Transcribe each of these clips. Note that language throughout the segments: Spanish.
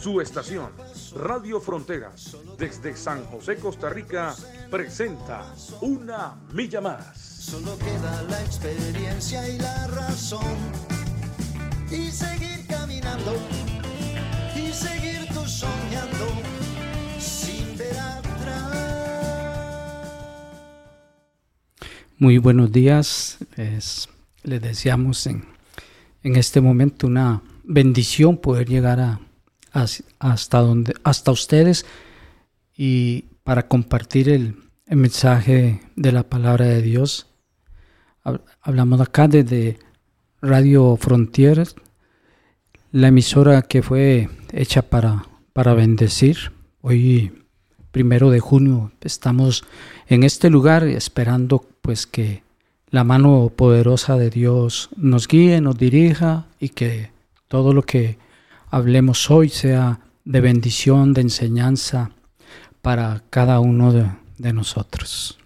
Su estación, Radio Fronteras, desde San José, Costa Rica, presenta Una Milla Más. Solo queda la experiencia y la razón. Y seguir caminando, y seguir tú soñando, sin ver atrás. Muy buenos días. Les, les deseamos en, en este momento una bendición poder llegar a hasta, donde, hasta ustedes y para compartir el, mensaje de la palabra de Dios. Hablamos acá desde Radio Frontiers, la emisora que fue hecha para, para bendecir. Hoy, primero de junio, estamos en este lugar esperando pues que la mano poderosa de Dios nos guíe, nos dirija y que todo lo que hablemos hoy sea de bendición, de enseñanza para cada uno de, nosotros.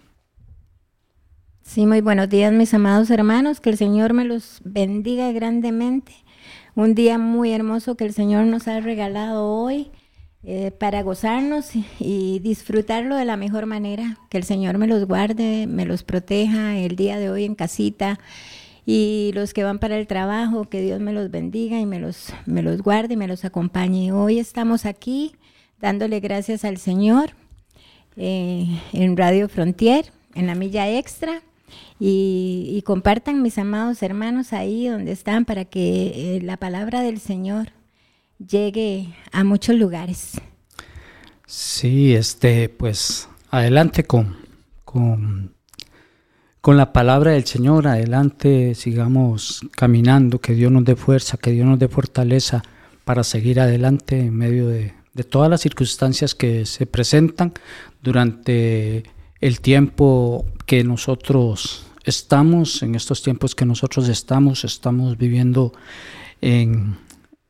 Sí, muy buenos días mis amados hermanos, que el Señor me los bendiga grandemente. Un día muy hermoso que el Señor nos ha regalado hoy eh, para gozarnos y disfrutarlo de la mejor manera. Que el Señor me los guarde, me los proteja el día de hoy en casita y los que van para el trabajo, que Dios me los bendiga y me los, me los guarde y me los acompañe. Hoy estamos aquí dándole gracias al Señor eh, en Radio Frontier, en la milla extra. Y, compartan mis amados hermanos ahí donde están para que eh, la palabra del Señor llegue a muchos lugares. Sí, este, pues adelante con, con con la palabra del Señor adelante, sigamos caminando, que Dios nos dé fuerza, que Dios nos dé fortaleza para seguir adelante en medio de, todas las circunstancias que se presentan durante el tiempo que nosotros estamos, en estos tiempos que nosotros estamos, estamos viviendo en,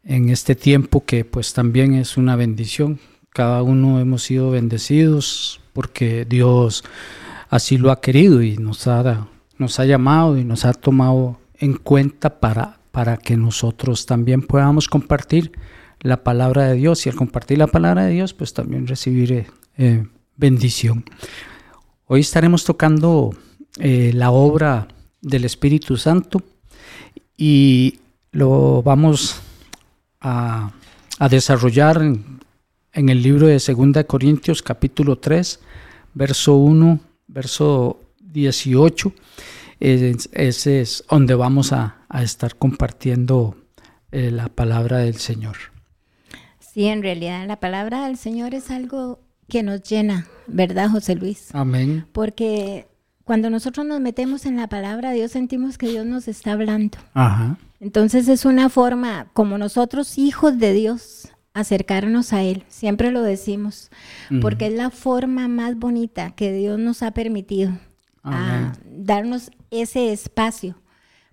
en este tiempo que pues también es una bendición. Cada uno hemos sido bendecidos porque Dios así lo ha querido y nos ha, nos ha llamado y nos ha tomado en cuenta para, para que nosotros también podamos compartir la palabra de Dios y al compartir la palabra de Dios pues también recibir eh, bendición. Hoy estaremos tocando eh, la obra del Espíritu Santo y lo vamos a, desarrollar en, en, el libro de 2 Corintios capítulo 3, verso 1 verso 18. Ese es donde vamos a, estar compartiendo eh, la palabra del Señor. Sí, en realidad la palabra del Señor es algo que nos llena, ¿verdad, José Luis? Amén. Porque cuando nosotros nos metemos en la palabra Dios, sentimos que Dios nos está hablando. Ajá. Entonces es una forma, como nosotros, hijos de Dios, acercarnos a Él, siempre lo decimos, porque es la forma más bonita que Dios nos ha permitido a darnos ese espacio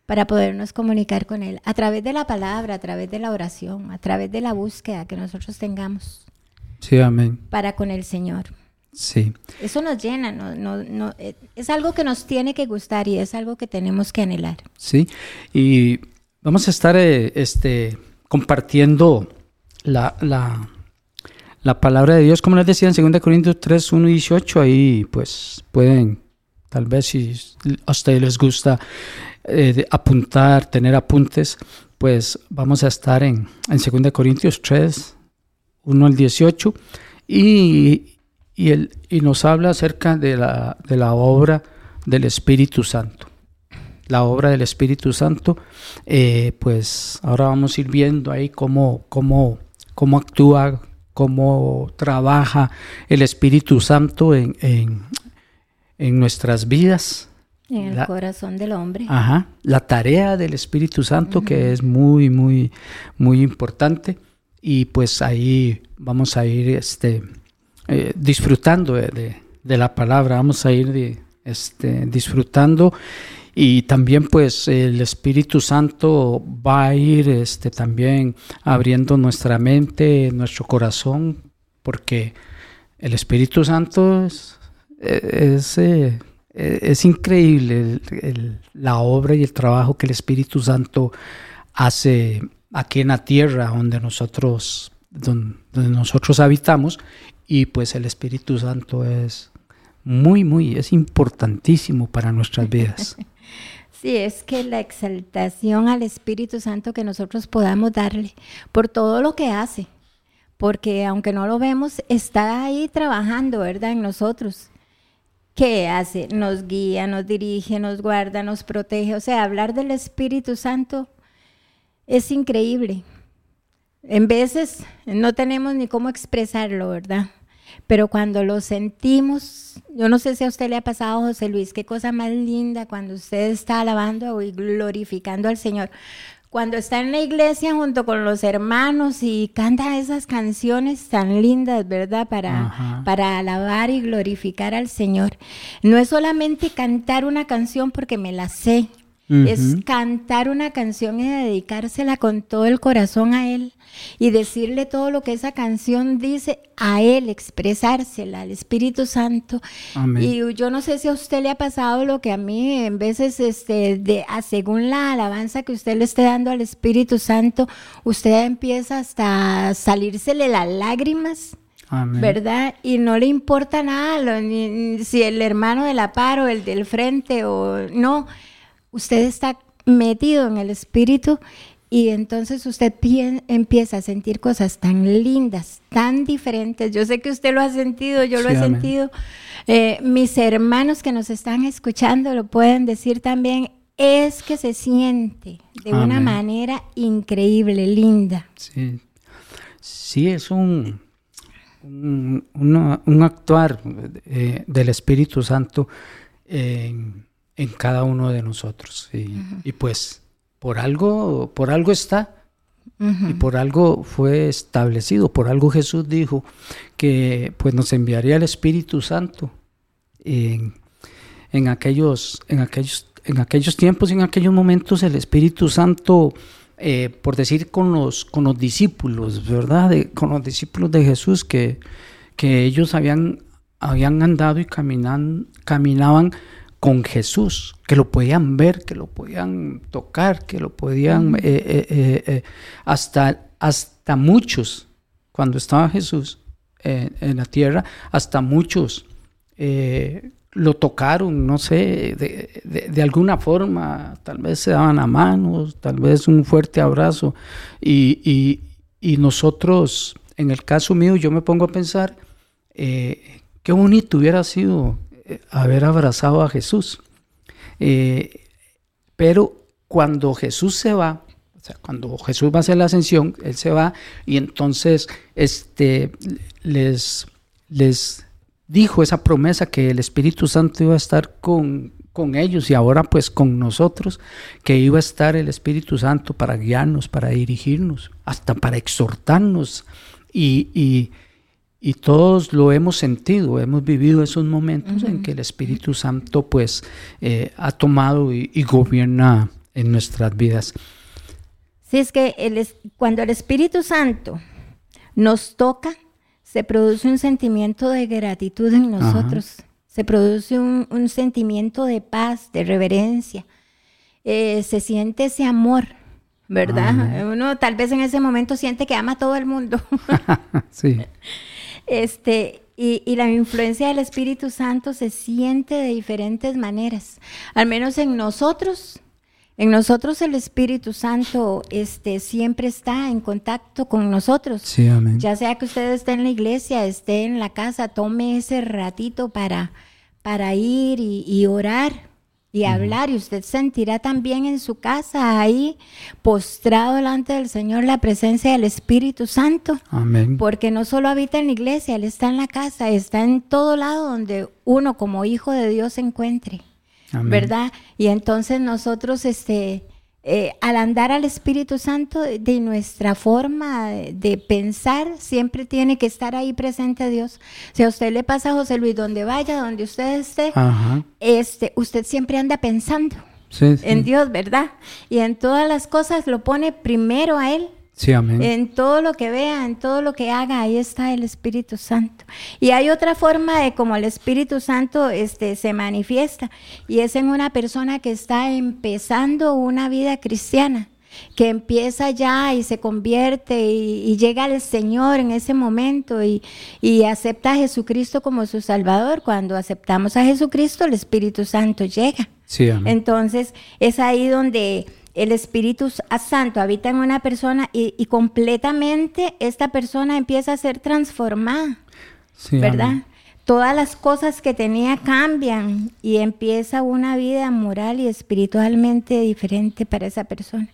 para podernos comunicar con Él a través de la palabra, a través de la oración, a través de la búsqueda que nosotros tengamos. Sí, amén. Para con el Señor. Sí. Eso nos llena, no, no, no, eh, es algo que nos tiene que gustar y es algo que tenemos que anhelar. Sí, y vamos a estar eh, este, compartiendo la, la, la, palabra de Dios, como les decía en 2 Corintios 3, 1 y 18, ahí pues pueden, tal vez si a ustedes les gusta eh, apuntar, tener apuntes, pues vamos a estar en, en 2 Corintios 3, 1 al 18, y, y, y nos habla acerca de la, de la obra del Espíritu Santo. La obra del Espíritu Santo, eh, pues ahora vamos a ir viendo ahí cómo, cómo, cómo actúa, cómo trabaja el Espíritu Santo en, en, nuestras vidas. En el corazón del hombre. Ajá, la tarea del Espíritu Santo que es muy, muy, muy importante. Y pues ahí vamos a ir este, eh, disfrutando de, la palabra, vamos a ir este, disfrutando y también pues el Espíritu Santo va a ir este, también abriendo nuestra mente, nuestro corazón, porque el Espíritu Santo es, es, eh, increíble la obra y el trabajo que el Espíritu Santo hace aquí en la tierra donde nosotros, donde nosotros habitamos y pues el Espíritu Santo es muy, muy, es importantísimo para nuestras vidas. Sí, es que la exaltación al Espíritu Santo que nosotros podamos darle por todo lo que hace, porque aunque no lo vemos, está ahí trabajando, ¿verdad? En nosotros. ¿Qué hace? Nos guía, nos dirige, nos guarda, nos protege. O sea, hablar del Espíritu Santo es increíble. En veces no tenemos ni cómo expresarlo, ¿verdad? Pero cuando lo sentimos, yo no sé si a usted le ha pasado, José Luis, qué cosa más linda cuando usted está alabando y glorificando al Señor. Cuando está en la iglesia junto con los hermanos y canta esas canciones tan lindas, ¿verdad? Para, para alabar y glorificar al Señor. No es solamente cantar una canción porque me la sé, es cantar una canción y dedicársela con todo el corazón a Él y decirle todo lo que esa canción dice a Él, expresársela al Espíritu Santo. Y yo no sé si a usted le ha pasado lo que a mí en veces, este, de, según la alabanza que usted le esté dando al Espíritu Santo, usted empieza hasta salírsele las lágrimas. ¿verdad? Y no le importa nada, ni, si el hermano de la par o el del frente o no, usted está metido en el espíritu y entonces usted empieza a sentir cosas tan lindas, tan diferentes. Yo sé que usted lo ha sentido, yo lo he sentido. Eh, mis hermanos que nos están escuchando lo pueden decir también. Es que se siente de una manera increíble, linda. Sí, sí es un, un, actuar eh, del Espíritu Santo en cada uno de nosotros. Y, pues por algo, por algo está. Y por algo fue establecido, por algo Jesús dijo que pues nos enviaría el Espíritu Santo en, aquellos, en, aquellos, en aquellos tiempos, en aquellos momentos el Espíritu Santo, eh, por decir con los, con los discípulos, ¿verdad? con los discípulos de Jesús que, que ellos habían, habían andado y caminan, caminaban con Jesús, que lo podían ver, que lo podían tocar, que lo podían, eh, eh, eh, hasta, hasta muchos, cuando estaba Jesús en la tierra, hasta muchos lo tocaron, no sé, de, alguna forma, tal vez se daban a manos, tal vez un fuerte abrazo, y, y, nosotros, en el caso mío, yo me pongo a pensar, qué bonito hubiera sido haber abrazado a Jesús. Eh, pero cuando Jesús se va, o sea, cuando Jesús va a hacer la ascensión, Él se va y entonces este, les, les dijo esa promesa que el Espíritu Santo iba a estar con, con ellos y ahora pues con nosotros, que iba a estar el Espíritu Santo para guiarnos, para dirigirnos, hasta para exhortarnos y y todos lo hemos sentido, hemos vivido esos momentos en que el Espíritu Santo pues eh, ha tomado y, gobierna en nuestras vidas. Sí, es que el, cuando el Espíritu Santo nos toca, se produce un sentimiento de gratitud en nosotros, se produce un, sentimiento de paz, de reverencia, eh, se siente ese amor, ¿verdad? Uno tal vez en ese momento siente que ama a todo el mundo. sí. Este, y, la influencia del Espíritu Santo se siente de diferentes maneras. Al menos en nosotros, en nosotros el Espíritu Santo este, siempre está en contacto con nosotros. Sí, amén. Ya sea que usted esté en la iglesia, esté en la casa, tome ese ratito para, para ir y orar y hablar y usted sentirá también en su casa ahí postrado delante del Señor la presencia del Espíritu Santo. Amén. Porque no solo habita en la iglesia, Él está en la casa, está en todo lado donde uno como hijo de Dios se encuentre. ¿Verdad? Y entonces nosotros este, eh, al andar al Espíritu Santo, de nuestra forma de, pensar, siempre tiene que estar ahí presente Dios. Si a usted le pasa a José Luis, donde vaya, donde usted esté, este, usted siempre anda pensando en Dios, ¿verdad? Y en todas las cosas lo pone primero a Él. Sí, amén. En todo lo que vea, en todo lo que haga, ahí está el Espíritu Santo. Y hay otra forma de cómo el Espíritu Santo este, se manifiesta, y es en una persona que está empezando una vida cristiana que empieza ya y se convierte y, llega al Señor en ese momento y, y, acepta a Jesucristo como su Salvador. Cuando aceptamos a Jesucristo, el Espíritu Santo llega. Sí. Entonces es ahí donde el Espíritu Santo habita en una persona y, completamente esta persona empieza a ser transformada, ¿verdad? Todas las cosas que tenía cambian y empieza una vida moral y espiritualmente diferente para esa persona.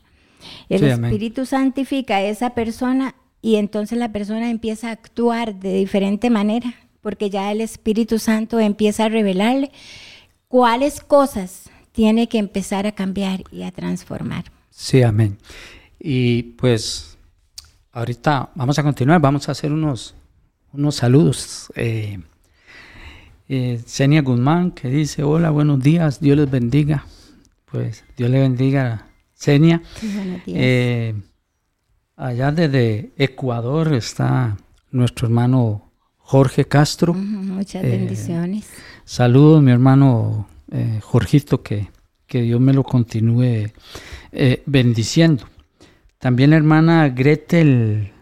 El Espíritu santifica a esa persona y entonces la persona empieza a actuar de diferente manera, porque ya el Espíritu Santo empieza a revelarle cuáles cosas tiene que empezar a cambiar y a transformar. Sí, amén. Y pues ahorita vamos a continuar, vamos a hacer unos, unos saludos. Eh, eh Guzmán que dice, hola, buenos días, Dios les bendiga. Pues Dios le bendiga, Senia. Eh, allá desde Ecuador está nuestro hermano Jorge Castro. muchas bendiciones. Eh, saludos, mi hermano eh, Jorgito, que, que, Dios me lo continúe eh, bendiciendo. También la hermana Gretel,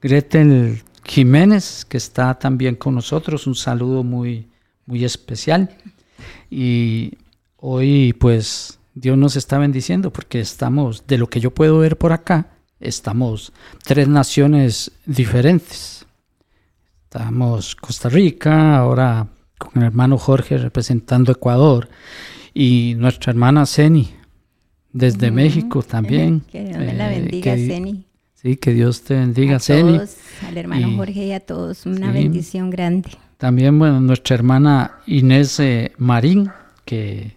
Gretel Jiménez, que está también con nosotros, un saludo muy, muy especial. Y hoy pues Dios nos está bendiciendo porque estamos, de lo que yo puedo ver por acá, estamos tres naciones diferentes. Estamos Costa Rica, ahora con el hermano Jorge representando Ecuador y nuestra hermana Ceni desde México también. Que Dios la eh, bendiga, Ceni. Sí, que Dios te bendiga, a Ceni. Todos, al hermano Jorge y a todos, una bendición grande. También, bueno, nuestra hermana Inés eh, Marín, que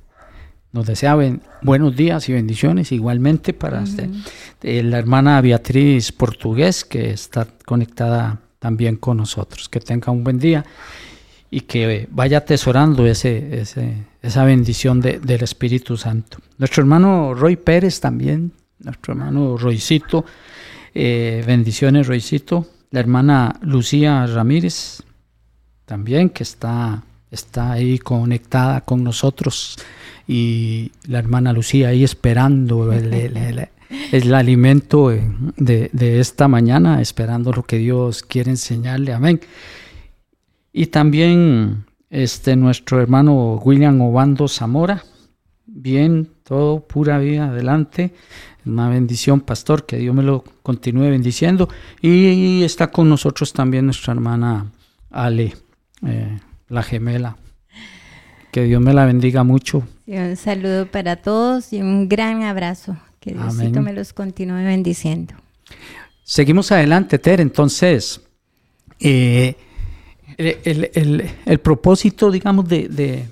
nos desea buenos días y bendiciones igualmente para usted. Eh, la hermana Beatriz Portugués, que está conectada también con nosotros. Que tenga un buen día y que vaya atesorando ese, esa bendición del Espíritu Santo. Nuestro hermano Roy Pérez también, nuestro hermano Roycito, eh, bendiciones Roycito, la hermana Lucía Ramírez también que está, está ahí conectada con nosotros y la hermana Lucía ahí esperando el, alimento de, de esta mañana, esperando lo que Dios quiere enseñarle. Amén. Y también este, nuestro hermano William Obando Zamora. Bien, todo pura vida adelante. Una bendición, pastor, que Dios me lo continúe bendiciendo. Y está con nosotros también nuestra hermana Ale, eh, la gemela. Que Dios me la bendiga mucho. un saludo para todos y un gran abrazo. Que Diosito me los continúe bendiciendo. Seguimos adelante, Ter. Entonces, eh, el, propósito, digamos, de,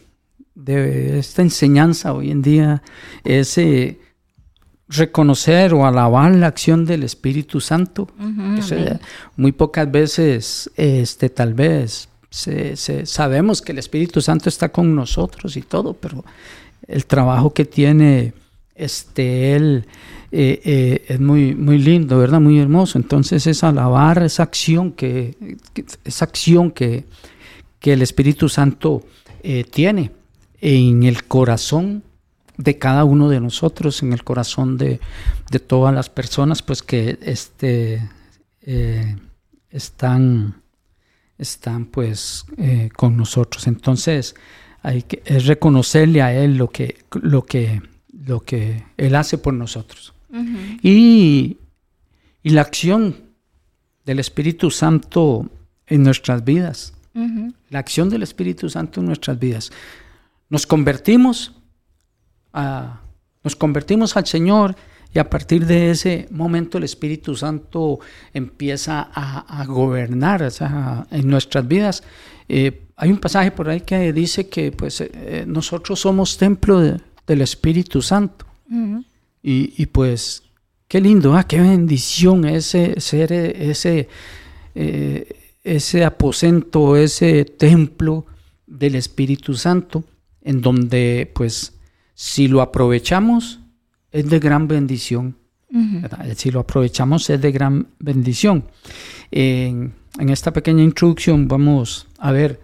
esta enseñanza hoy en día es eh, reconocer o alabar la acción del Espíritu Santo. muy pocas veces, este, tal vez, sabemos que el Espíritu Santo está con nosotros y todo, pero el trabajo que tiene este, él eh, eh, es muy, muy lindo, ¿verdad? Muy hermoso. Entonces es alabar esa acción que, esa acción que, que, el Espíritu Santo eh, tiene en el corazón de cada uno de nosotros, en el corazón de, de todas las personas, pues que este, están, están pues con nosotros. Entonces hay que es reconocerle a Él lo que, lo que, lo que Él hace por nosotros y, la acción del Espíritu Santo en nuestras vidas. La acción del Espíritu Santo en nuestras vidas. Nos convertimos, a, nos convertimos al Señor y a partir de ese momento el Espíritu Santo empieza a, gobernar en nuestras vidas. Eh, hay un pasaje por ahí que dice que pues, eh, nosotros somos templo del Espíritu Santo. Y, pues, qué lindo, ¿ah? qué bendición ese ser, ese, eh, ese aposento, ese templo del Espíritu Santo, en donde, pues, si lo aprovechamos, es de gran bendición. Si lo aprovechamos, es de gran bendición. En, esta pequeña introducción vamos a ver,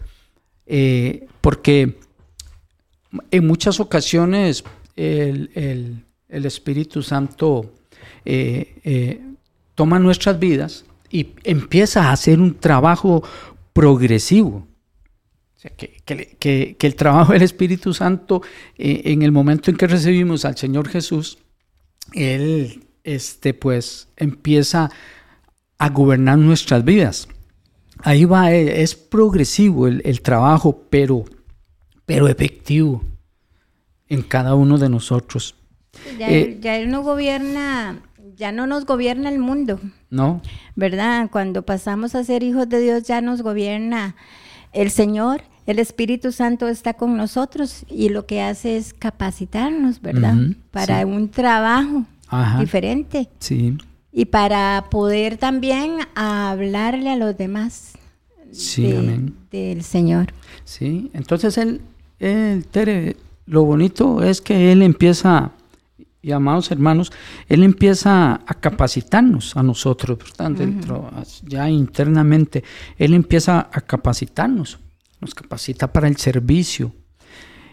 eh, porque en muchas ocasiones el, Espíritu Santo eh, eh, toma nuestras vidas y empieza a hacer un trabajo progresivo. que, el trabajo del Espíritu Santo, eh, en el momento en que recibimos al Señor Jesús, Él este, pues, empieza a gobernar nuestras vidas. Ahí va, es progresivo el, trabajo, pero, pero efectivo en cada uno de nosotros. Eh, ya, él, no gobierna, ya no nos gobierna el mundo. No. ¿Verdad? Cuando pasamos a ser hijos de Dios ya nos gobierna el Señor. El Espíritu Santo está con nosotros y lo que hace es capacitarnos, ¿verdad? para un trabajo diferente. Sí. Y para poder también hablarle a los demás sí, del Señor. Sí, entonces él, él Tere, lo bonito es que Él empieza, y amados hermanos, Él empieza a capacitarnos a nosotros, dentro, ya internamente, Él empieza a capacitarnos, nos capacita para el servicio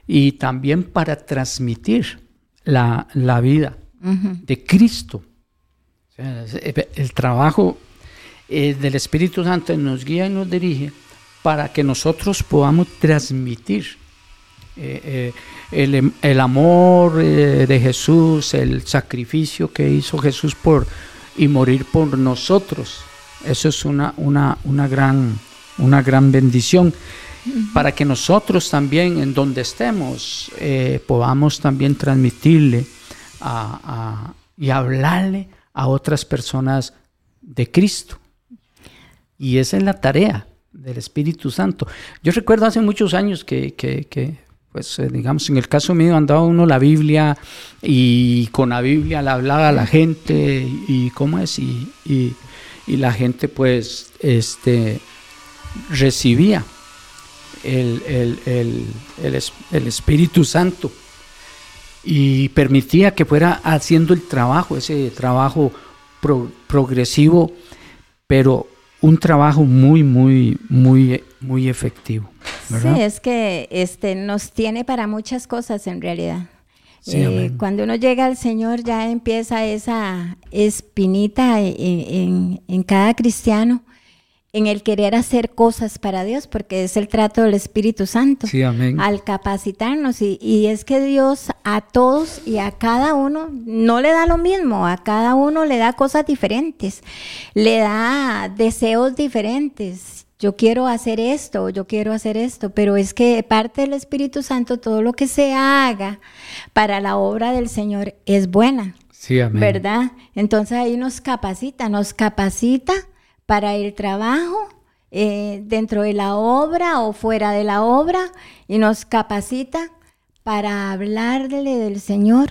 y también para transmitir la, vida de Cristo. el trabajo eh, del Espíritu Santo nos guía y nos dirige para que nosotros podamos transmitir eh, eh, el, amor eh, de Jesús, el sacrificio que hizo Jesús por y morir por nosotros. Eso es una, una, una, gran, una gran bendición para que nosotros también en donde estemos podamos también transmitirle y hablarle a otras personas de Cristo. Y esa es la tarea del Espíritu Santo. Yo recuerdo hace muchos años que, que pues eh, digamos, en el caso mío andaba uno la Biblia y con la Biblia le hablaba la gente y cómo es, y, la gente pues este, recibía el, Espíritu Santo y permitía que fuera haciendo el trabajo, ese trabajo progresivo, pero un trabajo muy, muy, muy, muy efectivo. Sí, es que este, nos tiene para muchas cosas en realidad. Eh, cuando uno llega al Señor ya empieza esa espinita en, en, cada cristiano en el querer hacer cosas para Dios, porque es el trato del Espíritu Santo. Sí, amén. Al capacitarnos. Y, y, es que Dios a todos y a cada uno no le da lo mismo, a cada uno le da cosas diferentes, le da deseos diferentes yo quiero hacer esto, yo quiero hacer esto, pero es que parte del Espíritu Santo, todo lo que se haga para la obra del Señor es buena. Sí, amén. ¿Verdad? Entonces ahí nos capacita, nos capacita para el trabajo eh, dentro de la obra o fuera de la obra y nos capacita para hablarle del Señor.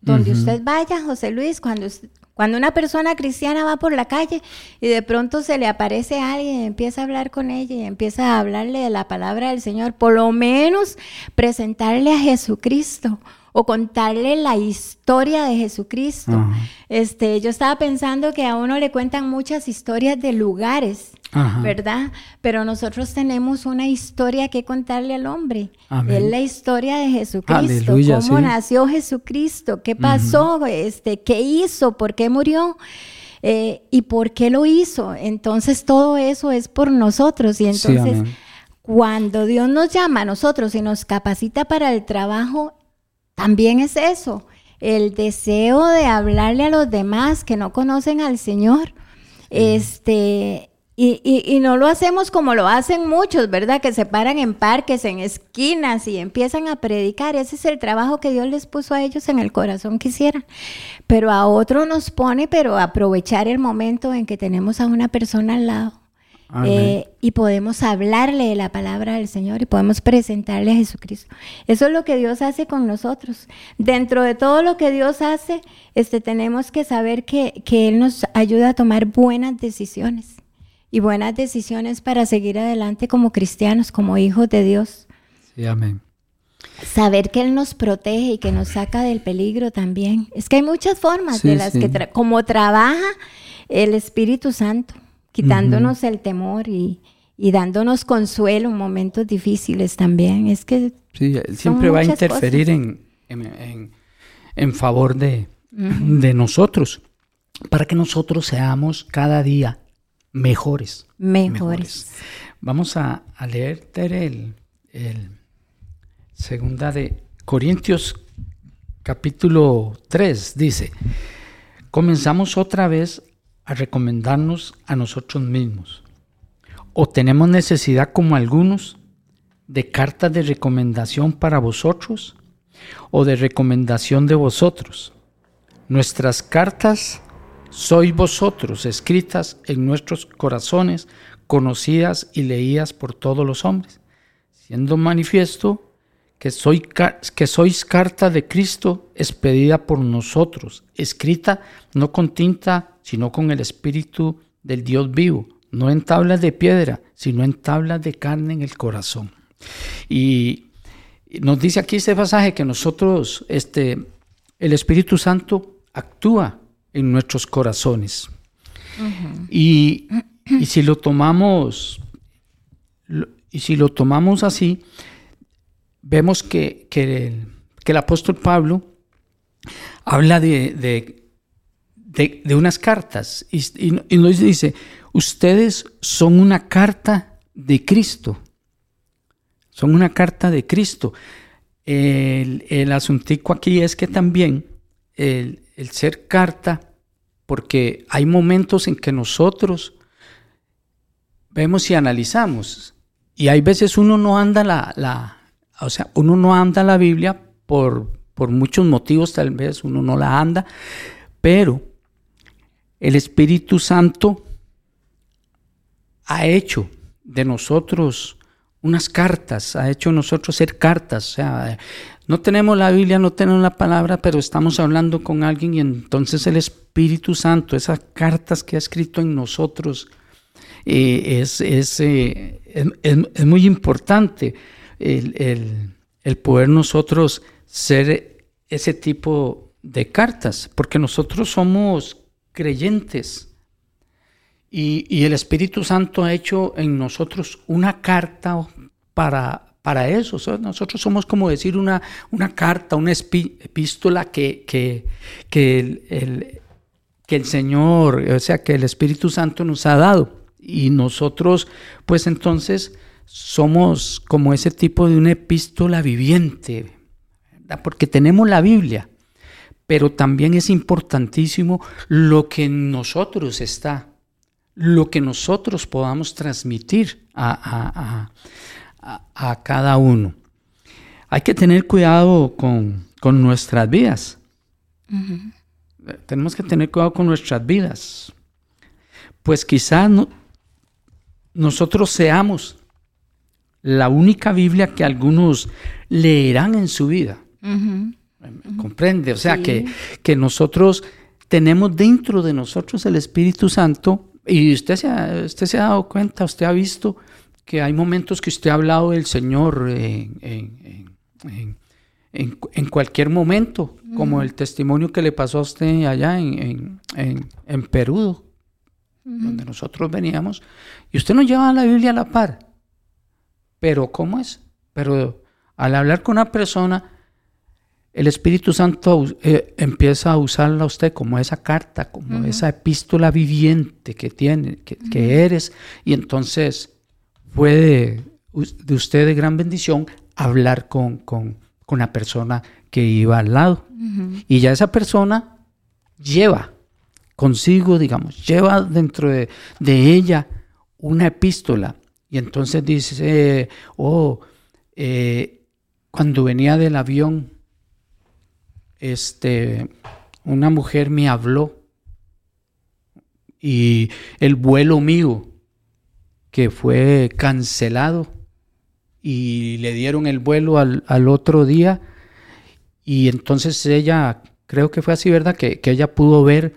Donde usted vaya, José Luis, cuando cuando una persona cristiana va por la calle y de pronto se le aparece alguien y empieza a hablar con ella y empieza a hablarle de la palabra del Señor, por lo menos presentarle a Jesucristo o contarle la historia de Jesucristo. Este, yo estaba pensando que a uno le cuentan muchas historias de lugares, ¿verdad? Pero nosotros tenemos una historia que contarle al hombre. Es la historia de Jesucristo, cómo nació Jesucristo, qué pasó, este, qué hizo, por qué murió. Eh, y por qué lo hizo. Entonces todo eso es por nosotros. Y entonces cuando Dios nos llama a nosotros y nos capacita para el trabajo, también es eso, el deseo de hablarle a los demás que no conocen al Señor. Este, y, y, no lo hacemos como lo hacen muchos, ¿verdad? Que se paran en parques, en esquinas y empiezan a predicar. Ese es el trabajo que Dios les puso a ellos en el corazón que hicieran. Pero a otro nos pone, pero aprovechar el momento en que tenemos a una persona al lado eh, y podemos hablarle de la palabra del Señor y podemos presentarle a Jesucristo. Eso es lo que Dios hace con nosotros. Dentro de todo lo que Dios hace, este, tenemos que saber que, que Él nos ayuda a tomar buenas decisiones y buenas decisiones para seguir adelante como cristianos, como hijos de Dios. Sí, amén. Saber que Él nos protege y que nos saca del peligro también. Es que hay muchas formas de las que, como trabaja el Espíritu Santo, quitándonos el temor y, dándonos consuelo en momentos difíciles también. Es que... Sí, Él siempre va a interferir en, en, favor de, de nosotros, para que nosotros seamos cada día mejores. Mejores. Vamos a, a leer el, el, segunda de Corintios capítulo 3. Dice, comenzamos otra vez a recomendarnos a nosotros mismos. ¿O tenemos necesidad como algunos de cartas de recomendación para vosotros o de recomendación de vosotros? Nuestras cartas sois vosotros, escritas en nuestros corazones, conocidas y leídas por todos los hombres, siendo manifiesto que, soy, que sois carta de Cristo expedida por nosotros, escrita no con tinta, sino con el Espíritu del Dios vivo, no en tablas de piedra, sino en tablas de carne en el corazón. Y nos dice aquí este pasaje que nosotros, este, el Espíritu Santo actúa en nuestros corazones. y, si lo tomamos, y si lo tomamos así, vemos que, que, el, apóstol Pablo habla de, de, unas cartas y, nos dice, ustedes son una carta de Cristo, son una carta de Cristo. El, el asuntico aquí es que también el, el ser carta, porque hay momentos en que nosotros vemos y analizamos, y hay veces uno no anda la o sea, uno no anda la Biblia por, por muchos motivos, tal vez uno no la anda, pero el Espíritu Santo ha hecho de nosotros unas cartas, ha hecho nosotros ser cartas. O sea, no tenemos la Biblia, no tenemos la palabra, pero estamos hablando con alguien y entonces el Espíritu Santo, esas cartas que ha escrito en nosotros, eh, es, eh, es, es, muy importante el, el, poder nosotros ser ese tipo de cartas, porque nosotros somos creyentes. Y, y, el Espíritu Santo ha hecho en nosotros una carta para, para eso. nosotros somos como decir una, una carta, una epístola que, que, que, el, que el Señor, o sea, que el Espíritu Santo nos ha dado. Y nosotros, pues entonces, somos como ese tipo de una epístola viviente, porque tenemos la Biblia, pero también es importantísimo lo que en nosotros está, lo que nosotros podamos transmitir a, a, cada uno. Hay que tener cuidado con, nuestras vidas. Tenemos que tener cuidado con nuestras vidas. Pues quizás nosotros seamos la única Biblia que algunos leerán en su vida. ¿Comprende? O sea, que, que nosotros tenemos dentro de nosotros el Espíritu Santo y usted se, ha, usted se ha dado cuenta, usted ha visto que hay momentos que usted ha hablado del Señor en, cualquier momento, como el testimonio que le pasó a usted allá en, Perú, donde nosotros veníamos, y usted nos lleva la Biblia a la par. Pero ¿cómo es? Pero al hablar con una persona, el Espíritu Santo eh, empieza a usarla a usted como esa carta, como esa epístola viviente que tiene, que eres, y entonces puede de usted de gran bendición hablar con, con, con la persona que iba al lado. Y ya esa persona lleva consigo, digamos, lleva dentro de, ella una epístola. Y entonces dice, oh, eh, cuando venía del avión, este, una mujer me habló y el vuelo mío que fue cancelado y le dieron el vuelo al, al otro día y entonces ella, creo que fue así, ¿verdad? Que, que ella pudo ver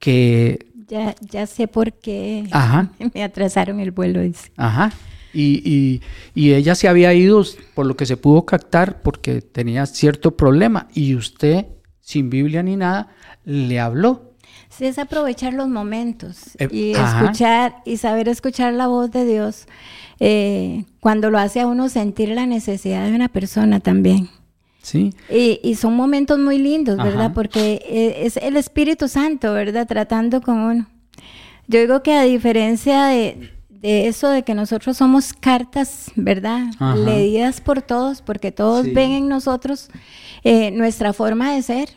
que... Ya, ya sé por qué Ajá. me atrasaron el vuelo. Dice. Ajá. Y, y, y, ella se había ido, por lo que se pudo captar, porque tenía cierto problema. Y usted, sin Biblia ni nada, le habló. Sí, es aprovechar los momentos Eh, y ajá. escuchar y saber escuchar la voz de Dios eh, cuando lo hace a uno sentir la necesidad de una persona también. Sí. Y, y son momentos muy lindos, ¿verdad? Ajá. Porque eh, es el Espíritu Santo, ¿verdad? Tratando con uno. Yo digo que a diferencia de, de eso de que nosotros somos cartas, ¿verdad? Ajá. Leídas por todos, porque todos Sí. ven en nosotros eh, nuestra forma de ser,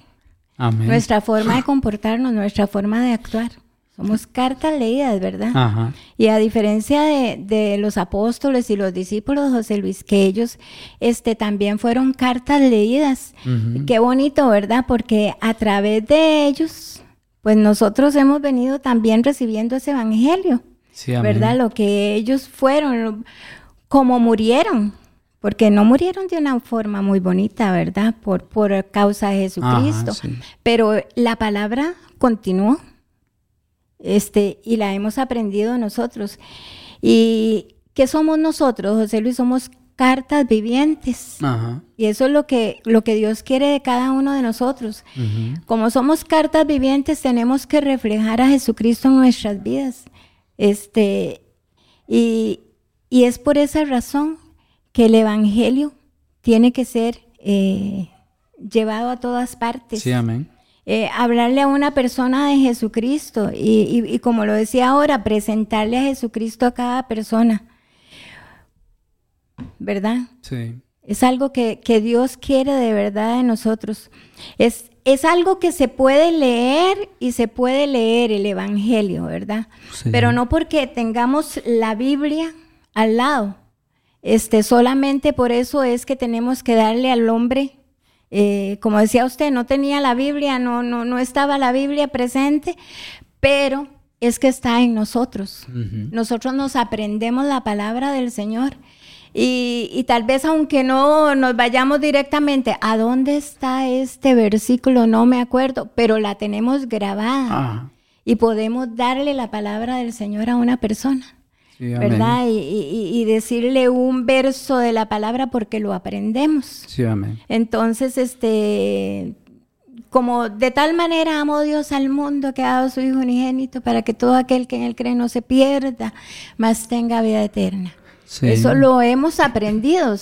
Amén. nuestra forma de comportarnos, nuestra forma de actuar. Somos cartas leídas, ¿verdad? Ajá. Y a diferencia de, de los apóstoles y los discípulos de José Luis, que ellos este, también fueron cartas leídas. Ujú. Qué bonito, ¿verdad? Porque a través de ellos, pues nosotros hemos venido también recibiendo ese evangelio, Sí. ¿verdad? Lo que ellos fueron, lo- como murieron, porque no murieron de una forma muy bonita, ¿verdad? Por, por causa de Jesucristo. Ajá, sí. Pero la palabra continuó este, y la hemos aprendido nosotros. ¿Y qué somos nosotros, José Luis? Somos cartas vivientes. Ajá. Y eso es lo que, lo que Dios quiere de cada uno de nosotros. Como somos cartas vivientes, tenemos que reflejar a Jesucristo en nuestras vidas. Este, y, y es por esa razón que el Evangelio tiene que ser eh, llevado a todas partes Sí, amén. Eh, hablarle a una persona de Jesucristo y, y- y como lo decía ahora, presentarle a Jesucristo a cada persona. ¿Verdad? Sí. Es algo que, que Dios quiere de verdad de nosotros. Es, es algo que se puede leer y se puede leer el Evangelio, ¿verdad? Sí. Pero no porque tengamos la Biblia al lado. Este, solamente por eso es que tenemos que darle al hombre, eh, como decía usted, no tenía la Biblia, no, no, no estaba la Biblia presente, pero es que está en nosotros. Nosotros nos aprendemos la palabra del Señor. Y, y tal vez aunque no nos vayamos directamente, ¿a dónde está este versículo? No me acuerdo, pero la tenemos grabada Ajá. y podemos darle la palabra del Señor a una persona, Sí, amén. ¿verdad? Y, y- y decirle un verso de la palabra porque lo aprendemos. Sí, amén. Entonces, este, como de tal manera amó Dios al mundo que ha dado su Hijo unigénito para que todo aquel que en él cree no se pierda, mas tenga vida eterna. Sí. Eso lo hemos aprendido,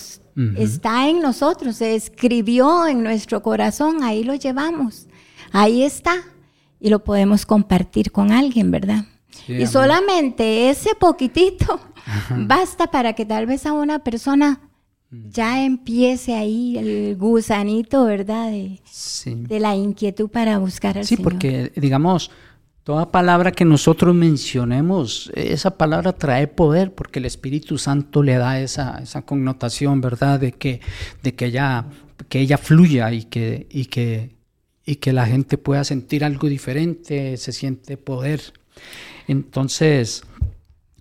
está en nosotros, se escribió en nuestro corazón, ahí lo llevamos, ahí está y lo podemos compartir con alguien, ¿verdad? Sí, y amén. solamente ese poquitito basta para que tal vez a una persona Mm. ya empiece ahí el gusanito, ¿verdad? De, Sí. de la inquietud para buscar al Sí, Señor. porque digamos, toda palabra que nosotros mencionemos, esa palabra trae poder, porque el Espíritu Santo le da esa, esa connotación, ¿verdad? De que, de que ella, que ella fluya y que, y que, y que la gente pueda sentir algo diferente, se siente poder. Entonces,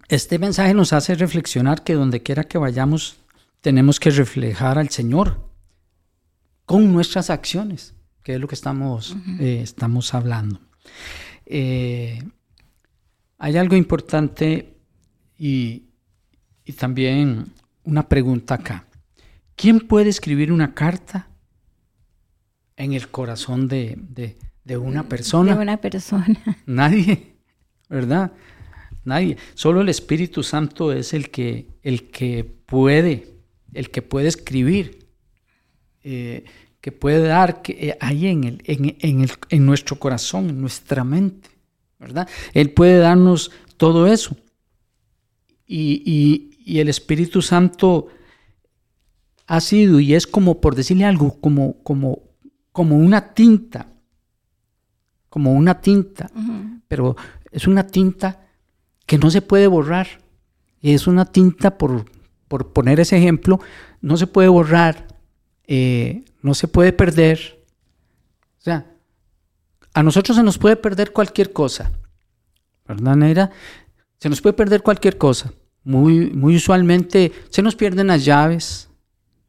este mensaje nos hace reflexionar que donde quiera que vayamos, tenemos que reflejar al Señor con nuestras acciones, que es lo que estamos, eh, estamos hablando. Eh, hay algo importante y, y también una pregunta acá. ¿Quién puede escribir una carta en el corazón de, de- de una persona? De una persona. Nadie, ¿verdad? Nadie. Solo el Espíritu Santo es el que, el que puede, el que puede escribir, eh, que puede dar que, eh, ahí en, el, en, en el- en nuestro corazón, en nuestra mente, ¿verdad? Él puede darnos todo eso. Y, y- y el Espíritu Santo ha sido y es como, por decirle algo, como, como, como una tinta, como una tinta pero es una tinta que no se puede borrar. Y es una tinta, por, por poner ese ejemplo, no se puede borrar, eh, no se puede perder. O sea, a nosotros se nos puede perder cualquier cosa, ¿verdad, Neira? Se nos puede perder cualquier cosa, muy, muy usualmente se nos pierden las llaves.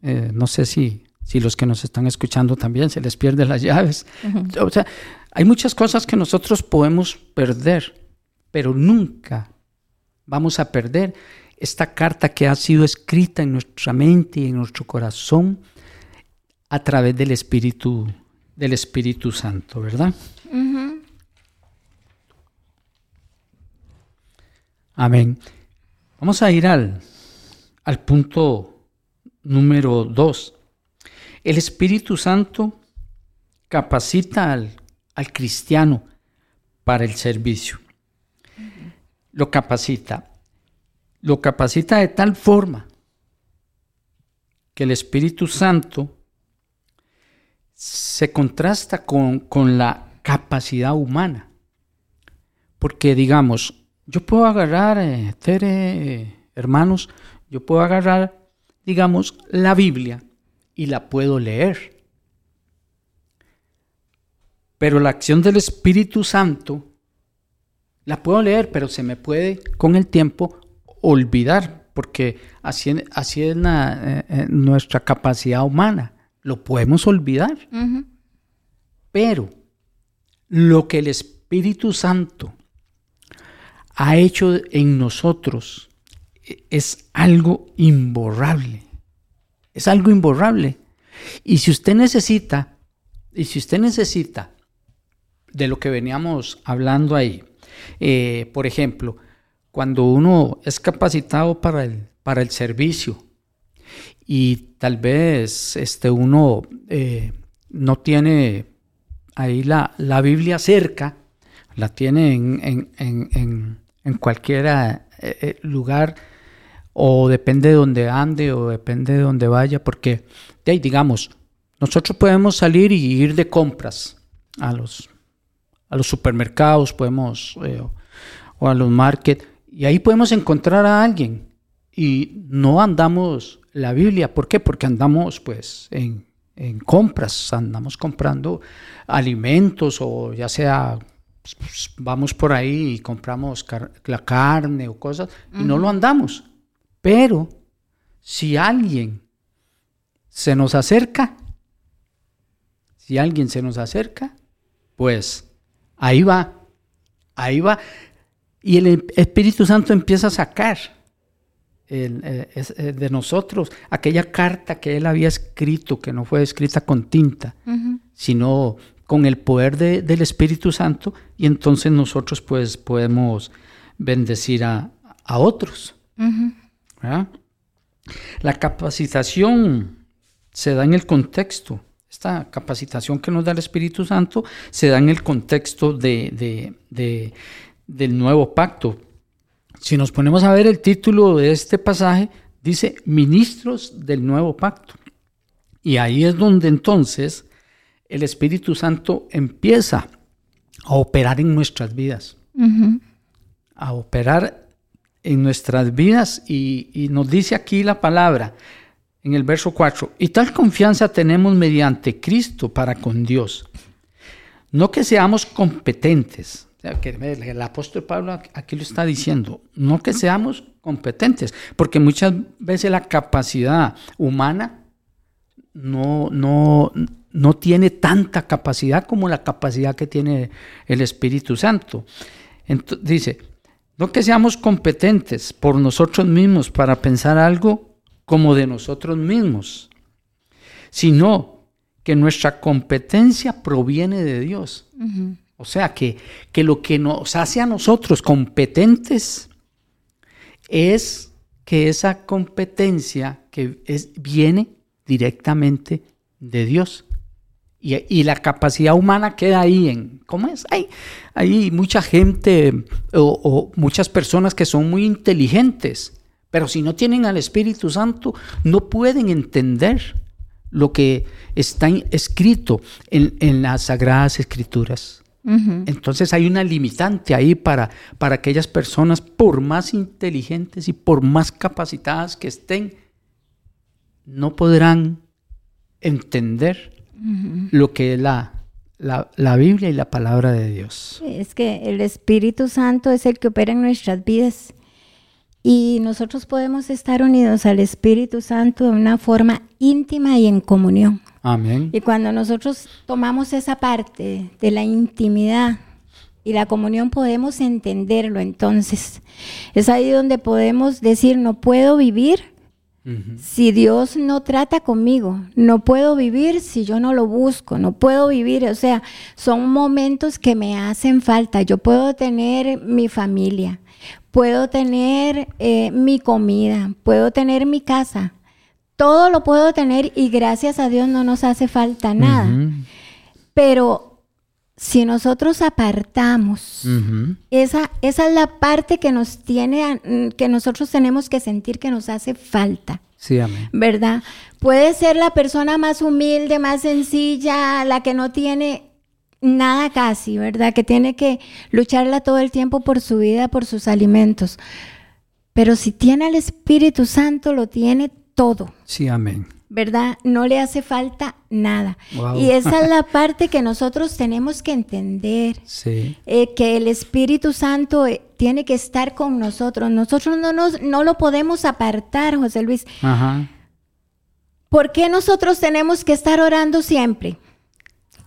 Eh, no sé si, si los que nos están escuchando también se les pierden las llaves. O sea, hay muchas cosas que nosotros podemos perder, pero nunca vamos a perder esta carta que ha sido escrita en nuestra mente y en nuestro corazón a través del Espíritu, del Espíritu Santo, ¿verdad? Amén. Vamos a ir al, al punto número dos. El Espíritu Santo capacita al, al cristiano para el servicio. Lo capacita. Lo capacita de tal forma que el Espíritu Santo se contrasta con, con la capacidad humana. Porque digamos, yo puedo agarrar, eh, Tere, hermanos, yo puedo agarrar, digamos, la Biblia y la puedo leer. Pero la acción del Espíritu Santo la puedo leer, pero se me puede con el tiempo olvidar, porque así, así es eh, eh, nuestra capacidad humana. Lo podemos olvidar. Pero lo que el Espíritu Santo ha hecho en nosotros es algo imborrable. Es algo imborrable. Y si usted necesita, y si usted necesita de lo que veníamos hablando ahí, eh, por ejemplo, cuando uno es capacitado para el, para el servicio y tal vez este, uno eh, no tiene ahí la, la, Biblia cerca, la tiene en, en, en cualquier eh, eh, lugar o depende de donde ande o depende de donde vaya, porque de ahí, digamos, nosotros podemos salir y ir de compras a los, a los supermercados, podemos, eh, o a los markets, y ahí podemos encontrar a alguien y no andamos la Biblia. ¿Por qué? Porque andamos pues en, en compras, andamos comprando alimentos o ya sea pues, vamos por ahí y compramos la carne o cosas y no lo andamos. Pero si alguien se nos acerca, si alguien se nos acerca, pues ahí va, ahí va. Y el Espíritu Santo empieza a sacar eh, eh, de nosotros aquella carta que él había escrito, que no fue escrita con tinta, sino con el poder del Espíritu Santo y entonces nosotros pues podemos bendecir a, otros. La capacitación se da en el contexto, esta capacitación que nos da el Espíritu Santo se da en el contexto de, del nuevo pacto. Si nos ponemos a ver el título de este pasaje, dice ministros del nuevo pacto. Y ahí es donde entonces el Espíritu Santo empieza a operar en nuestras vidas. A operar en nuestras vidas y, nos dice aquí la palabra en el verso 4, y tal confianza tenemos mediante Cristo para con Dios. No que seamos competentes, el apóstol Pablo aquí lo está diciendo, no que seamos competentes, porque muchas veces la capacidad humana no, no, no tiene tanta capacidad como la capacidad que tiene el Espíritu Santo. Dice, no que seamos competentes por nosotros mismos para pensar algo como de nosotros mismos, sino que nuestra competencia proviene de Dios. O sea, que, que, lo que nos hace a nosotros competentes es que esa competencia que es, viene directamente de Dios. Y, la capacidad humana queda ahí en, ¿cómo es? Hay, hay mucha gente o, muchas personas que son muy inteligentes, pero si no tienen al Espíritu Santo, no pueden entender lo que está escrito en, las Sagradas Escrituras. Entonces hay una limitante ahí para, para aquellas personas, por más inteligentes y por más capacitadas que estén, no podrán entender lo que es la, la, Biblia y la palabra de Dios. Es que el Espíritu Santo es el que opera en nuestras vidas. Y nosotros podemos estar unidos al Espíritu Santo de una forma íntima y en comunión. Amén. Y cuando nosotros tomamos esa parte de la intimidad y la comunión podemos entenderlo entonces. Es ahí donde podemos decir, no puedo vivir si Dios no trata conmigo, no puedo vivir si yo no lo busco, no puedo vivir, o sea, son momentos que me hacen falta. Yo puedo tener mi familia, puedo tener eh, mi comida, puedo tener mi casa, todo lo puedo tener y gracias a Dios no nos hace falta nada. Pero si nosotros apartamos esa, esa es la parte que nos tiene, a- mm, que nosotros tenemos que sentir que nos hace falta. Sí, amén. ¿verdad? Puede ser la persona más humilde, más sencilla, la que no tiene nada casi, ¿verdad? Que tiene que lucharla todo el tiempo por su vida, por sus alimentos. Pero si tiene al Espíritu Santo, lo tiene todo, Sí, amén. ¿verdad? No le hace falta nada. Wow. Y esa es la parte que nosotros tenemos que entender. Sí. eh, que el Espíritu Santo eh, tiene que estar con nosotros. Nosotros no, nos, no lo podemos apartar, José Luis. Ajá. ¿Por qué nosotros tenemos que estar orando siempre?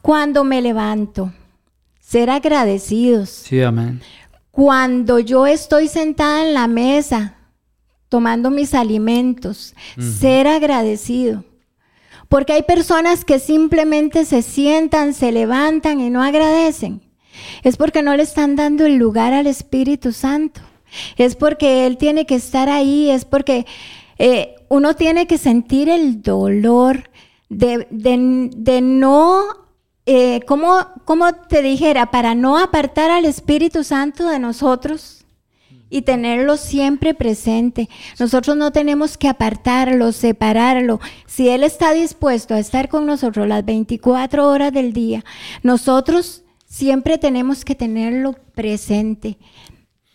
Cuando me levanto, ser agradecidos. Sí, amén. Cuando yo estoy sentada en la mesa, tomando mis alimentos, ser agradecido. Porque hay personas que simplemente se sientan, se levantan y no agradecen. Es porque no le están dando el lugar al Espíritu Santo. Es porque Él tiene que estar ahí. Es porque eh, uno tiene que sentir el dolor de, de- de no, eh, como, como te dijera, para no apartar al Espíritu Santo de nosotros y tenerlo siempre presente. Nosotros no tenemos que apartarlo, separarlo. Si Él está dispuesto a estar con nosotros las 24 horas del día, nosotros siempre tenemos que tenerlo presente.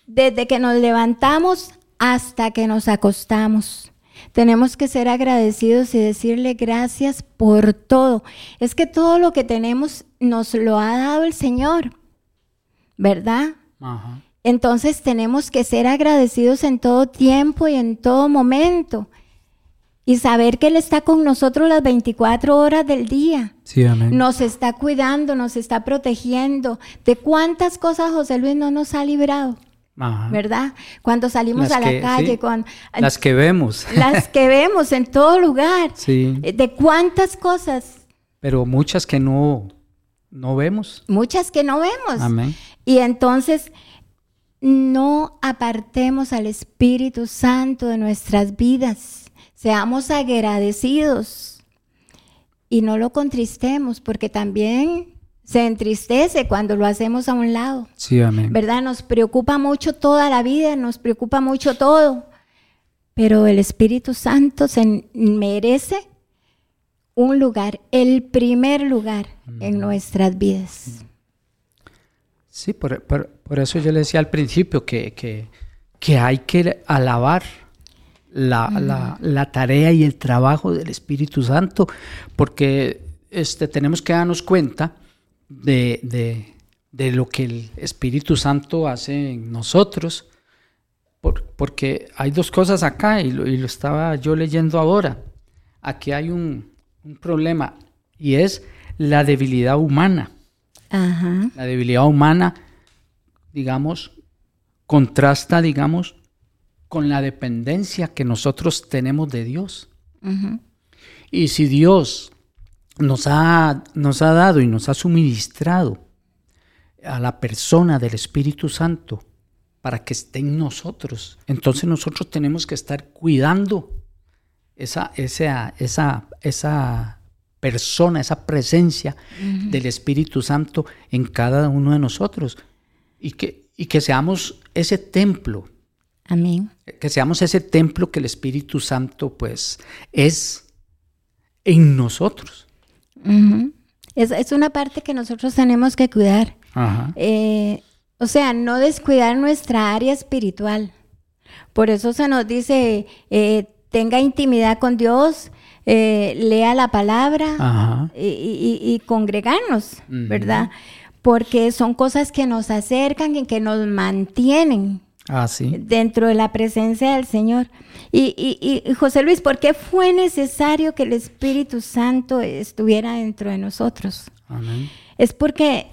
Desde que nos levantamos hasta que nos acostamos. Tenemos que ser agradecidos y decirle gracias por todo. Es que todo lo que tenemos nos lo ha dado el Señor, ¿verdad? Ajá. Entonces tenemos que ser agradecidos en todo tiempo y en todo momento. Y saber que Él está con nosotros las 24 horas del día. Sí, amén. Nos está cuidando, nos está protegiendo. ¿De cuántas cosas José Luis no nos ha librado? Ajá. ¿Verdad? Cuando salimos Las a la que- calle, sí, cuando, Las que vemos. las que vemos en todo lugar. Sí. Eh, ¿De cuántas cosas? Pero muchas que no, no vemos. Muchas que no vemos. Amén. Y entonces no apartemos al Espíritu Santo de nuestras vidas. Seamos agradecidos y no lo contristemos porque también se entristece cuando lo hacemos a un lado. Sí, amén. ¿Verdad? Nos preocupa mucho toda la vida, nos preocupa mucho todo. Pero el Espíritu Santo se merece un lugar, el primer lugar en nuestras vidas. Sí, por, por- por eso yo le decía al principio que, que, que hay que alabar la, la- la tarea y el trabajo del Espíritu Santo, porque este, tenemos que darnos cuenta de, de- de lo que el Espíritu Santo hace en nosotros, por- porque hay dos cosas acá y lo, y lo estaba yo leyendo ahora. Aquí hay un, un problema y es la debilidad humana Ajá. la debilidad humana, digamos, contrasta, digamos, con la dependencia que nosotros tenemos de Dios. Y si Dios nos ha, nos ha dado y nos ha suministrado a la persona del Espíritu Santo para que esté en nosotros, entonces nosotros tenemos que estar cuidando esa, esa, esa, esa persona, esa presencia del Espíritu Santo en cada uno de nosotros. Y que, y que seamos ese templo, Amén. que seamos ese templo que el Espíritu Santo pues es en nosotros. Es, es una parte que nosotros tenemos que cuidar. Ajá. Eh, o sea, no descuidar nuestra área espiritual. Por eso se nos dice, eh, tenga intimidad con Dios, eh, lea la palabra y, y- y congregarnos. ¿verdad? Porque son cosas que nos acercan y que nos mantienen Ah, sí. dentro de la presencia del Señor. Y, y, y, José Luis, ¿por qué fue necesario que el Espíritu Santo estuviera dentro de nosotros? Amén. Es porque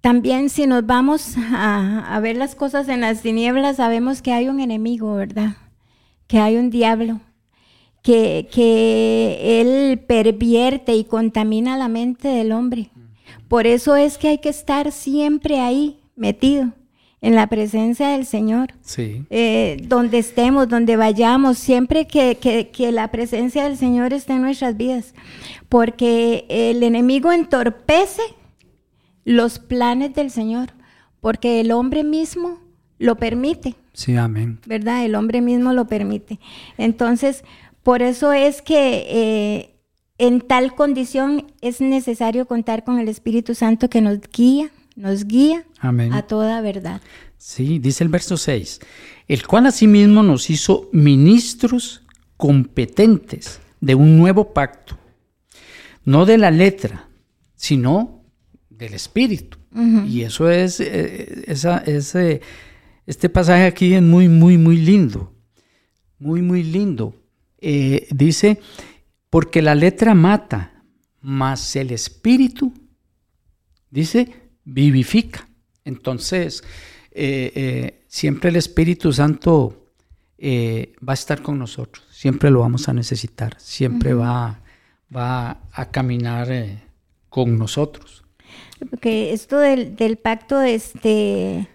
también si nos vamos a, a, ver las cosas en las tinieblas, sabemos que hay un enemigo, ¿verdad? Que hay un diablo, que, que él pervierte y contamina la mente del hombre. Por eso es que hay que estar siempre ahí, metido en la presencia del Señor. Sí. Eh, donde estemos, donde vayamos, siempre que, que, que, la presencia del Señor esté en nuestras vidas. Porque el enemigo entorpece los planes del Señor, porque el hombre mismo lo permite. Sí, amén. ¿Verdad? El hombre mismo lo permite. Entonces, por eso es que eh, en tal condición es necesario contar con el Espíritu Santo que nos guía, nos guía Amén. a toda verdad. Sí, dice el verso 6, el cual asimismo nos hizo ministros competentes de un nuevo pacto, no de la letra, sino del Espíritu. Uh -huh. Y eso es, eh, esa, ese, este pasaje aquí es muy, muy, muy lindo, muy, muy lindo. Eh, dice, porque la letra mata, mas el Espíritu, dice, vivifica. Entonces, eh, eh, siempre el Espíritu Santo eh, va a estar con nosotros, siempre lo vamos a necesitar, siempre uh -huh. va, va, a caminar con nosotros. Porque esto del, del, pacto, este,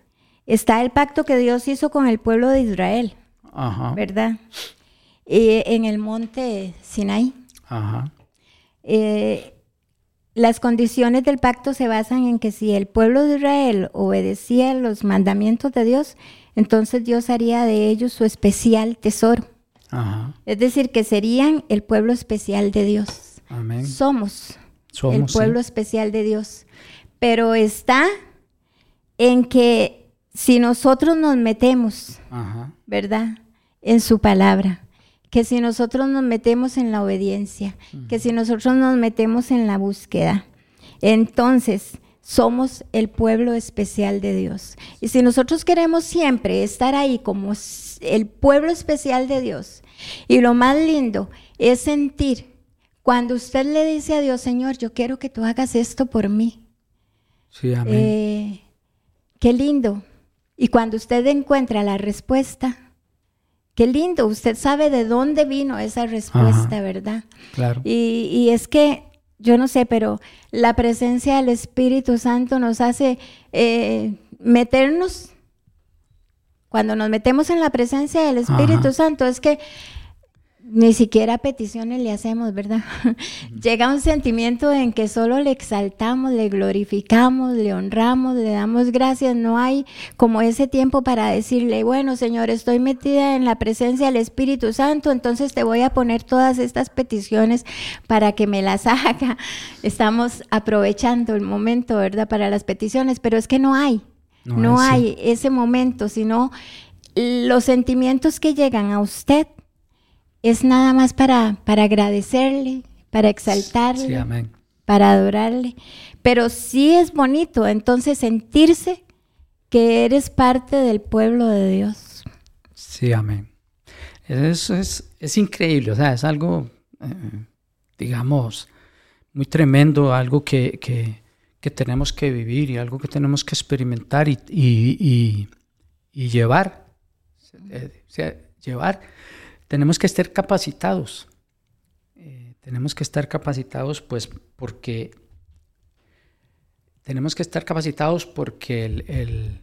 está el pacto que Dios hizo con el pueblo de Israel, Ajá. ¿verdad? en el monte Sinai. Ajá. Eh, las condiciones del pacto se basan en que si el pueblo de Israel obedecía los mandamientos de Dios, entonces Dios haría de ellos su especial tesoro. Ajá. Es decir, que serían el pueblo especial de Dios. Amén. Somos, Somos el pueblo sí. especial de Dios. Pero está en que si nosotros nos metemos, Ajá. ¿verdad? En su palabra, que si nosotros nos metemos en la obediencia, uh -huh. que si nosotros nos metemos en la búsqueda, entonces somos el pueblo especial de Dios. Y si nosotros queremos siempre estar ahí como el pueblo especial de Dios, y lo más lindo es sentir cuando usted le dice a Dios, Señor, yo quiero que tú hagas esto por mí. Sí, amén. Eh, qué lindo. Y cuando usted encuentra la respuesta, Qué lindo, usted sabe de dónde vino esa respuesta, Ajá, ¿verdad? Claro. Y, y, es que, yo no sé, pero la presencia del Espíritu Santo nos hace eh, meternos, cuando nos metemos en la presencia del Espíritu Ajá. Santo, es que ni siquiera peticiones le hacemos, ¿verdad? Llega un sentimiento en que solo le exaltamos, le glorificamos, le honramos, le damos gracias. No hay como ese tiempo para decirle, bueno, Señor, estoy metida en la presencia del Espíritu Santo, entonces te voy a poner todas estas peticiones para que me las haga. Estamos aprovechando el momento, ¿verdad? Para las peticiones, pero es que no hay, no, no hay sí. ese momento, sino los sentimientos que llegan a usted es nada más para, para agradecerle, para exaltarle, sí, amén. para adorarle. Pero sí es bonito entonces sentirse que eres parte del pueblo de Dios. Sí, amén. Eso es, es increíble, o sea, es algo, eh, digamos, muy tremendo, algo que, que, que, tenemos que vivir y algo que tenemos que experimentar y, y, y, y llevar. Eh, o sea, llevar tenemos que estar capacitados. Eh, tenemos que estar capacitados, pues, porque tenemos que estar capacitados porque el, el,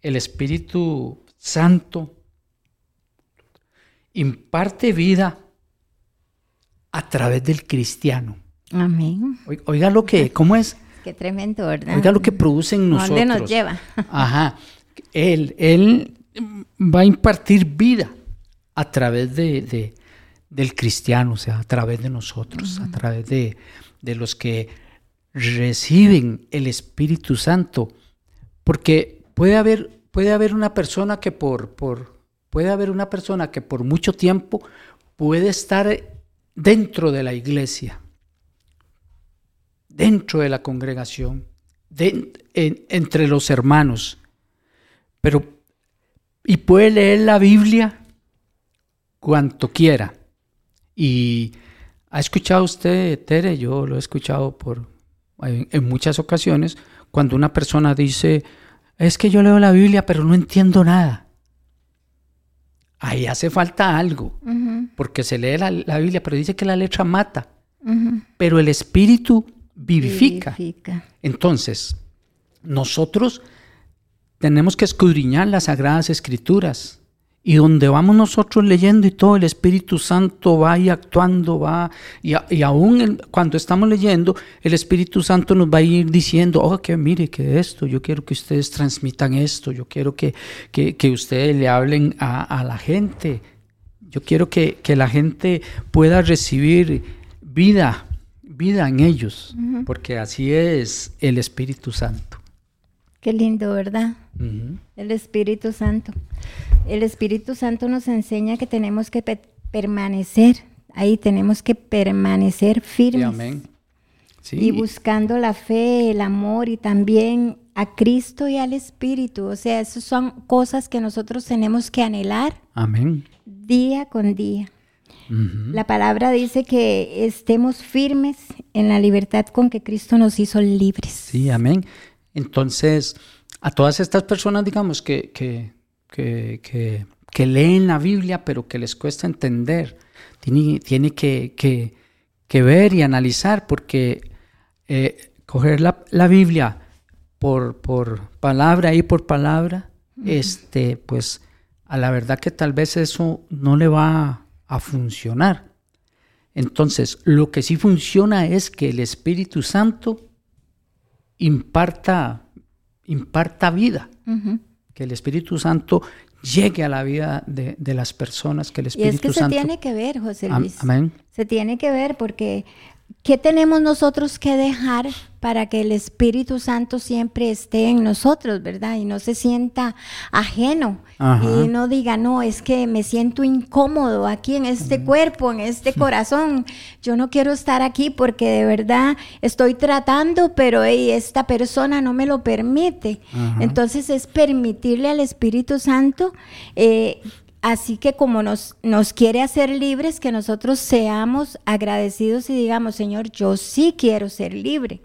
el Espíritu Santo imparte vida a través del cristiano. Amén. Oiga lo que, ¿cómo es? Qué tremendo, ¿verdad? Oiga lo que produce en nosotros. ¿Dónde nos lleva? Ajá. Él, él va a impartir vida a través de, de, del cristiano, o sea, a través de nosotros, uh -huh. a través de, de, los que reciben el Espíritu Santo. Porque puede haber, puede haber una persona que por, por, puede haber una persona que por mucho tiempo puede estar dentro de la iglesia, dentro de la congregación, de, en, entre los hermanos, pero y puede leer la Biblia cuanto quiera. Y ha escuchado usted, Tere, yo lo he escuchado por, en, muchas ocasiones, cuando una persona dice, es que yo leo la Biblia pero no entiendo nada. Ahí hace falta algo, porque se lee la, Biblia, pero dice que la letra mata, pero el espíritu vivifica. Entonces, nosotros tenemos que escudriñar las sagradas escrituras y donde vamos nosotros leyendo y todo el Espíritu Santo va y actuando, va, y, y aún cuando estamos leyendo, el Espíritu Santo nos va a ir diciendo, oh, que mire, que esto, yo quiero que ustedes transmitan esto, yo quiero que, que, ustedes le hablen a, la gente, yo quiero que, la gente pueda recibir vida, vida en ellos, porque así es el Espíritu Santo. Qué lindo, ¿verdad? El Espíritu Santo. El Espíritu Santo nos enseña que tenemos que permanecer, ahí tenemos que permanecer firmes. amén. Y buscando la fe, el amor y también a Cristo y al Espíritu. O sea, esas son cosas que nosotros tenemos que anhelar. Amén. Día con día. La palabra dice que estemos firmes en la libertad con que Cristo nos hizo libres. Sí, amén. Entonces, a todas estas personas, digamos, que, que, que, leen la Biblia, pero que les cuesta entender, tiene, tiene que, ver y analizar, porque eh, coger la, la, Biblia por, por palabra y por palabra, este, pues a la verdad que tal vez eso no le va a funcionar. Entonces, lo que sí funciona es que el Espíritu Santo imparta, imparta vida. Que el Espíritu Santo llegue a la vida de, las personas, que el Espíritu y es que se tiene que ver, José Luis. Amén. Se tiene que ver porque ¿qué tenemos nosotros que dejar para que el Espíritu Santo siempre esté en nosotros, verdad? Y no se sienta ajeno y no diga, no, es que me siento incómodo aquí en este cuerpo, en este corazón. Yo no quiero estar aquí porque de verdad estoy tratando, pero esta persona no me lo permite. Entonces es permitirle al Espíritu Santo eh, Así que como nos, nos quiere hacer libres, que nosotros seamos agradecidos y digamos, Señor, yo sí quiero ser libre.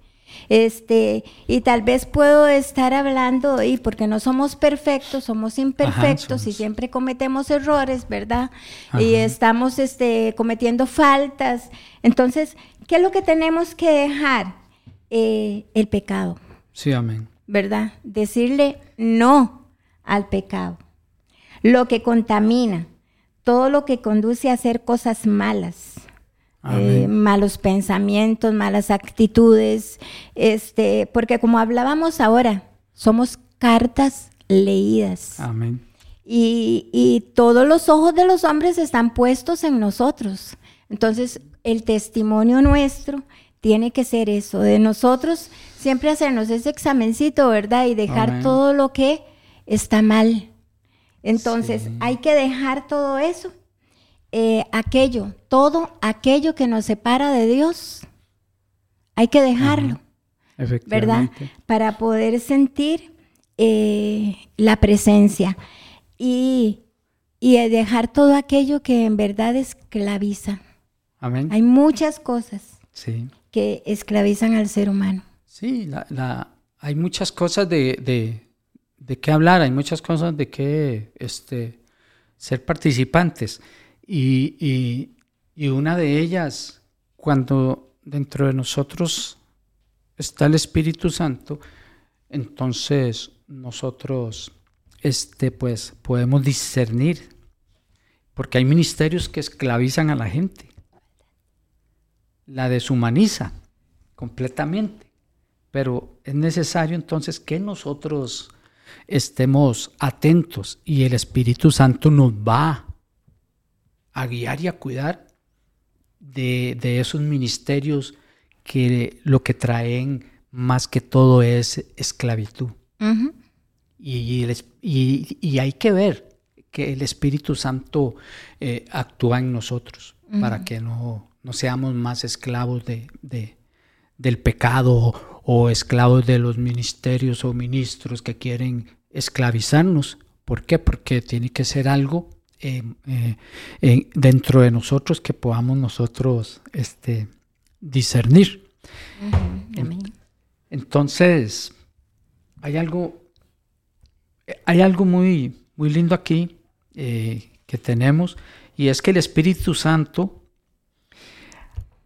Este, y tal vez puedo estar hablando, y porque no somos perfectos, somos imperfectos y siempre cometemos errores, ¿verdad? Y estamos este, cometiendo faltas. Entonces, ¿qué es lo que tenemos que dejar? Eh, el pecado. Sí, amén. ¿Verdad? Decirle no al pecado lo que contamina, todo lo que conduce a hacer cosas malas. Eh, malos pensamientos, malas actitudes, este, porque como hablábamos ahora, somos cartas leídas. Amén. Y, y todos los ojos de los hombres están puestos en nosotros. Entonces, el testimonio nuestro tiene que ser eso, de nosotros siempre hacernos ese examencito, ¿verdad? Y dejar todo lo que está mal, entonces, hay que dejar todo eso, eh, aquello, todo aquello que nos separa de Dios, hay que dejarlo, ¿verdad? Para poder sentir eh, la presencia y, dejar todo aquello que en verdad esclaviza. Amén. Hay muchas cosas que esclavizan al ser humano. Sí, la, hay muchas cosas de de qué hablar, hay muchas cosas de qué este, ser participantes. Y, una de ellas, cuando dentro de nosotros está el Espíritu Santo, entonces nosotros este, pues, podemos discernir, porque hay ministerios que esclavizan a la gente, la deshumaniza completamente, pero es necesario entonces que nosotros estemos atentos y el Espíritu Santo nos va a guiar y a cuidar de, esos ministerios que lo que traen más que todo es esclavitud. y, y, hay que ver que el Espíritu Santo eh, actúa en nosotros para que no, no, seamos más esclavos de, del pecado o esclavos de los ministerios o ministros que quieren esclavizarnos, ¿Por qué? Porque tiene que ser algo eh, dentro de nosotros que podamos nosotros este, discernir. Entonces, hay algo, hay algo muy, muy lindo aquí eh, que tenemos y es que el Espíritu Santo,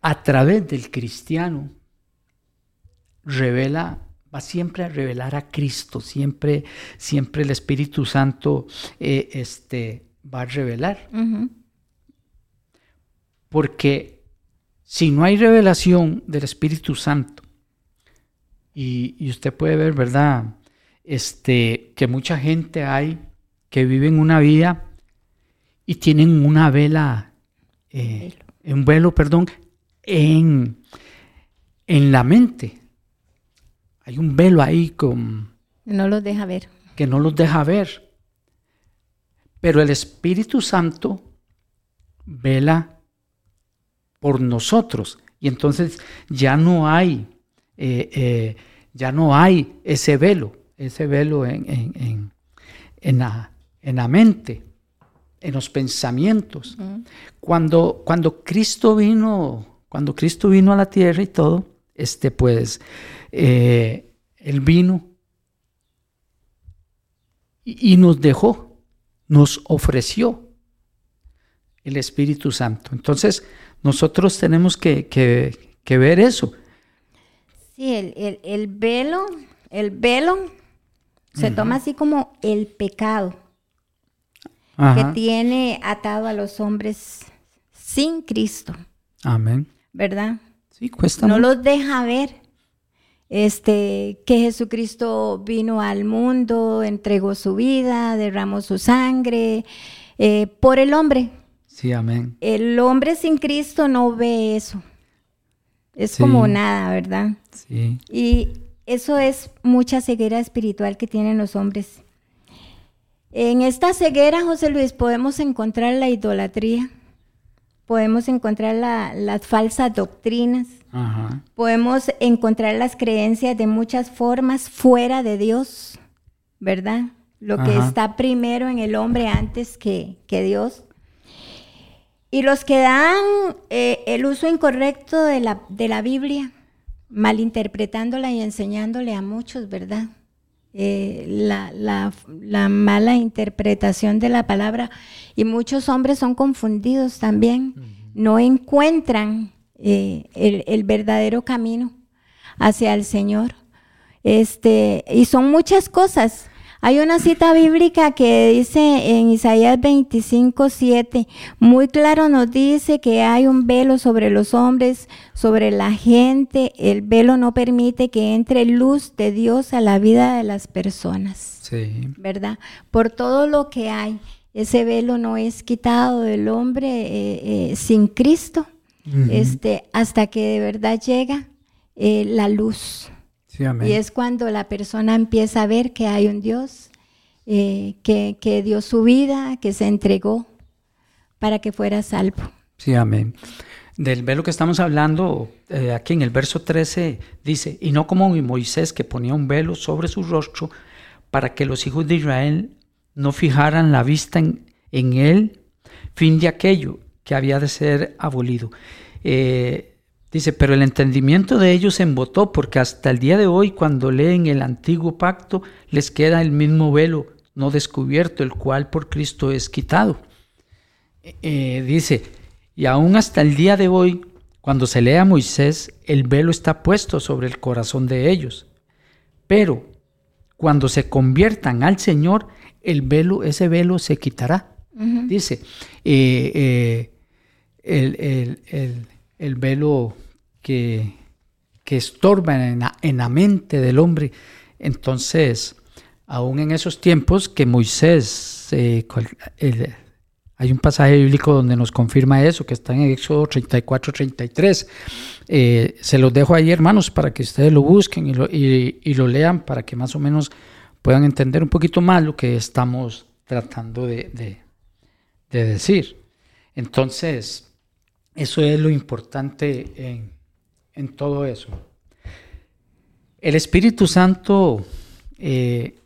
a través del cristiano, revela va siempre a revelar a Cristo, siempre, siempre el Espíritu Santo eh, este, va a revelar. Porque si no hay revelación del Espíritu Santo, y, usted puede ver, ¿verdad? Este, que mucha gente hay que viven una vida y tienen una vela, eh, un velo, perdón, en, en la mente. Hay un velo ahí con... No los deja ver. Que no los deja ver. Pero el Espíritu Santo vela por nosotros. Y entonces ya no hay, eh, eh, ya no hay ese velo, ese velo en, en, la, en la mente, en los pensamientos. Cuando, cuando Cristo vino, cuando Cristo vino a la tierra y todo, este pues, eh, Él vino y, nos dejó, nos ofreció el Espíritu Santo. Entonces, nosotros tenemos que, que, ver eso. Sí, el, el, velo, el velo se toma así como el pecado que tiene atado a los hombres sin Cristo. Amén. ¿Verdad? Sí, cuesta. No los deja ver. Este, que Jesucristo vino al mundo, entregó su vida, derramó su sangre eh, por el hombre. Sí, amén. El hombre sin Cristo no ve eso. Es como nada, ¿verdad? Sí. Y eso es mucha ceguera espiritual que tienen los hombres. En esta ceguera, José Luis, podemos encontrar la idolatría, podemos encontrar las falsas doctrinas, podemos encontrar las creencias de muchas formas fuera de Dios, ¿verdad? Lo que está primero en el hombre antes que, Dios. Y los que dan eh, el uso incorrecto de la, de la Biblia, malinterpretándola y enseñándole a muchos, ¿verdad? Eh, la, mala interpretación de la palabra y muchos hombres son confundidos también, no encuentran eh, el, verdadero camino hacia el Señor. Este, y son muchas cosas. Hay una cita bíblica que dice en Isaías 25, 7, muy claro nos dice que hay un velo sobre los hombres, sobre la gente. El velo no permite que entre luz de Dios a la vida de las personas. Sí. ¿Verdad? Por todo lo que hay, ese velo no es quitado del hombre eh, eh, sin Cristo, este, hasta que de verdad llega eh, la luz. Y es cuando la persona empieza a ver que hay un Dios eh, que, dio su vida, que se entregó para que fuera salvo. Sí, amén. Del velo que estamos hablando, eh, aquí en el verso 13 dice, y no como Moisés que ponía un velo sobre su rostro para que los hijos de Israel no fijaran la vista en, en él, fin de aquello que había de ser abolido. Eh, Dice, pero el entendimiento de ellos se embotó porque hasta el día de hoy cuando leen el antiguo pacto les queda el mismo velo no descubierto, el cual por Cristo es quitado. Eh, eh, dice, y aún hasta el día de hoy, cuando se lee a Moisés, el velo está puesto sobre el corazón de ellos. Pero cuando se conviertan al Señor, el velo, ese velo se quitará. Dice, eh, el, el el velo que, que estorba en la, mente del hombre. Entonces, aún en esos tiempos que Moisés, eh, hay un pasaje bíblico donde nos confirma eso, que está en Éxodo 34, 33. Eh, se los dejo ahí, hermanos, para que ustedes lo busquen y lo, y lo, lean, para que más o menos puedan entender un poquito más lo que estamos tratando de, de decir. Entonces, eso es lo importante en, todo eso. El Espíritu Santo, eh,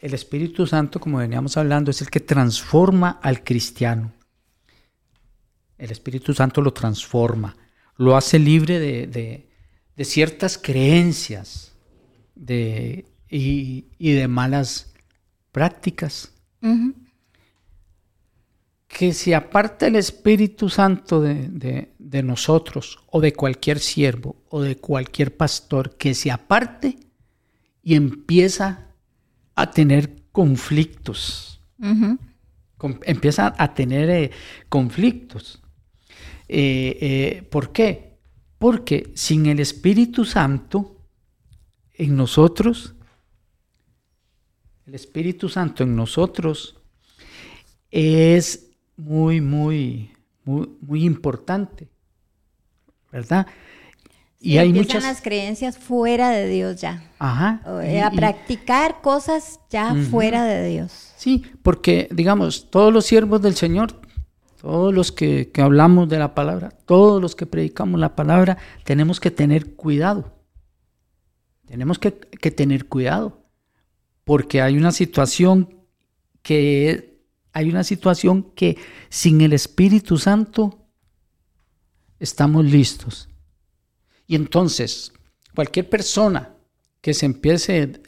el Espíritu Santo, como veníamos hablando, es el que transforma al cristiano. El Espíritu Santo lo transforma, lo hace libre de, ciertas creencias y, de malas prácticas. Que si aparte el Espíritu Santo de, de nosotros o de cualquier siervo o de cualquier pastor, que se aparte y empieza a tener conflictos. empieza a tener eh, conflictos. Eh, eh, ¿Por qué? Porque sin el Espíritu Santo en nosotros, el Espíritu Santo en nosotros es muy, muy, muy, muy importante, ¿verdad? y hay muchas las creencias fuera de Dios ya. Ajá. a practicar cosas ya fuera de Dios. Sí, porque digamos, todos los siervos del Señor, todos los que, hablamos de la palabra, todos los que predicamos la palabra, tenemos que tener cuidado. Tenemos que, que tener cuidado. Porque hay una situación que hay una situación que sin el Espíritu Santo estamos listos. Y entonces, cualquier persona que se empiece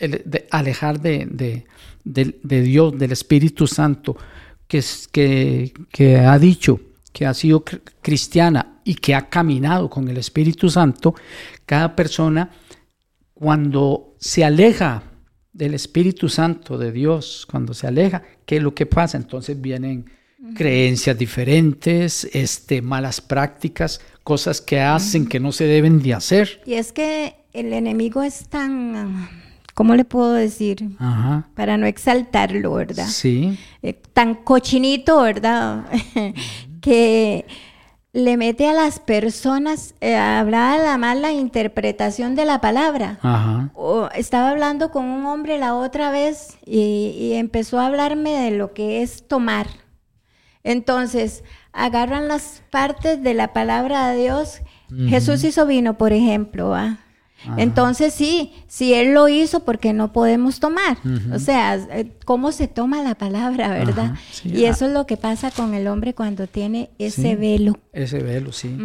a alejar de, Dios, del Espíritu Santo, que, que, que ha dicho que ha sido cristiana y que ha caminado con el Espíritu Santo, cada persona cuando se aleja del Espíritu Santo de Dios, cuando se aleja, ¿qué es lo que pasa? Entonces vienen creencias diferentes, este, malas prácticas, cosas que hacen que no se deben de hacer. Y es que el enemigo es tan, ¿cómo le puedo decir? Para no exaltarlo, ¿verdad? Sí. Eh, tan cochinito, ¿verdad? que le mete a las personas, eh, hablaba la mala interpretación de la palabra. Ajá. estaba hablando con un hombre la otra vez y empezó a hablarme de lo que es tomar. Entonces, agarran las partes de la palabra de Dios. Jesús hizo vino, por ejemplo. Entonces sí, si Él lo hizo, porque no podemos tomar? O sea, eh, ¿cómo se toma la palabra, verdad? y eso es lo que pasa con el hombre cuando tiene ese velo. Ese velo, sí.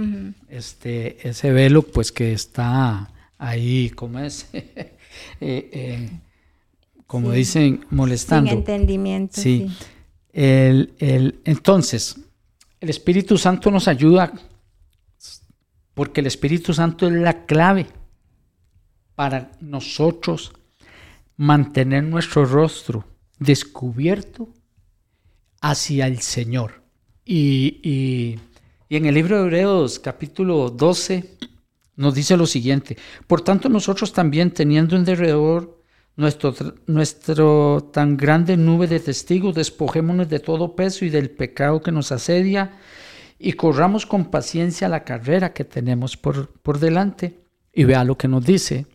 este, ese velo, pues que está ahí, ¿cómo es? Eh, eh, como dicen, molestando. Sin entendimiento. Sí. El, el, entonces, el Espíritu Santo nos ayuda porque el Espíritu Santo es la clave para nosotros mantener nuestro rostro descubierto hacia el Señor. Y, y, en el libro de Hebreos capítulo 12 nos dice lo siguiente, por tanto nosotros también teniendo en derredor nuestro, nuestro tan grande nube de testigos, despojémonos de todo peso y del pecado que nos asedia y corramos con paciencia la carrera que tenemos por, por delante. Y vea lo que nos dice,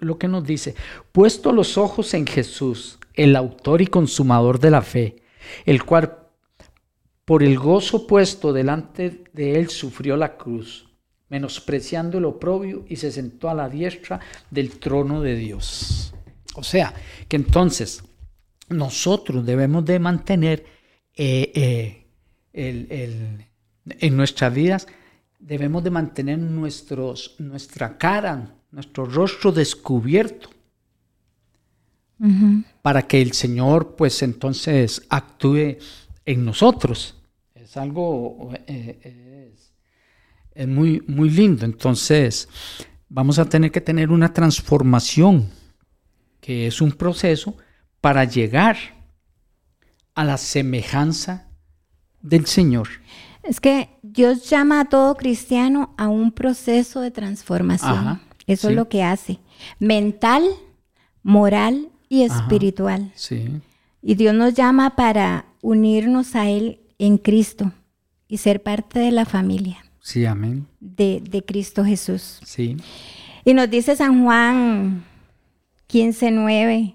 lo que nos dice, puesto los ojos en Jesús, el autor y consumador de la fe, el cual por el gozo puesto delante de él sufrió la cruz menospreciando el oprobio y se sentó a la diestra del trono de Dios. O sea, que entonces nosotros debemos de mantener eh, eh, en nuestras vidas, debemos de mantener nuestros, nuestra cara, nuestro rostro descubierto. Para que el Señor, pues entonces, actúe en nosotros. Es algo, eh, es muy, muy lindo. Entonces, vamos a tener que tener una transformación, que es un proceso para llegar a la semejanza del Señor. Es que Dios llama a todo cristiano a un proceso de transformación. Eso es lo que hace. Mental, moral y espiritual. sí. Y Dios nos llama para unirnos a Él en Cristo y ser parte de la familia. Sí, amén. De, Cristo Jesús. Sí. Y nos dice San Juan 15:9,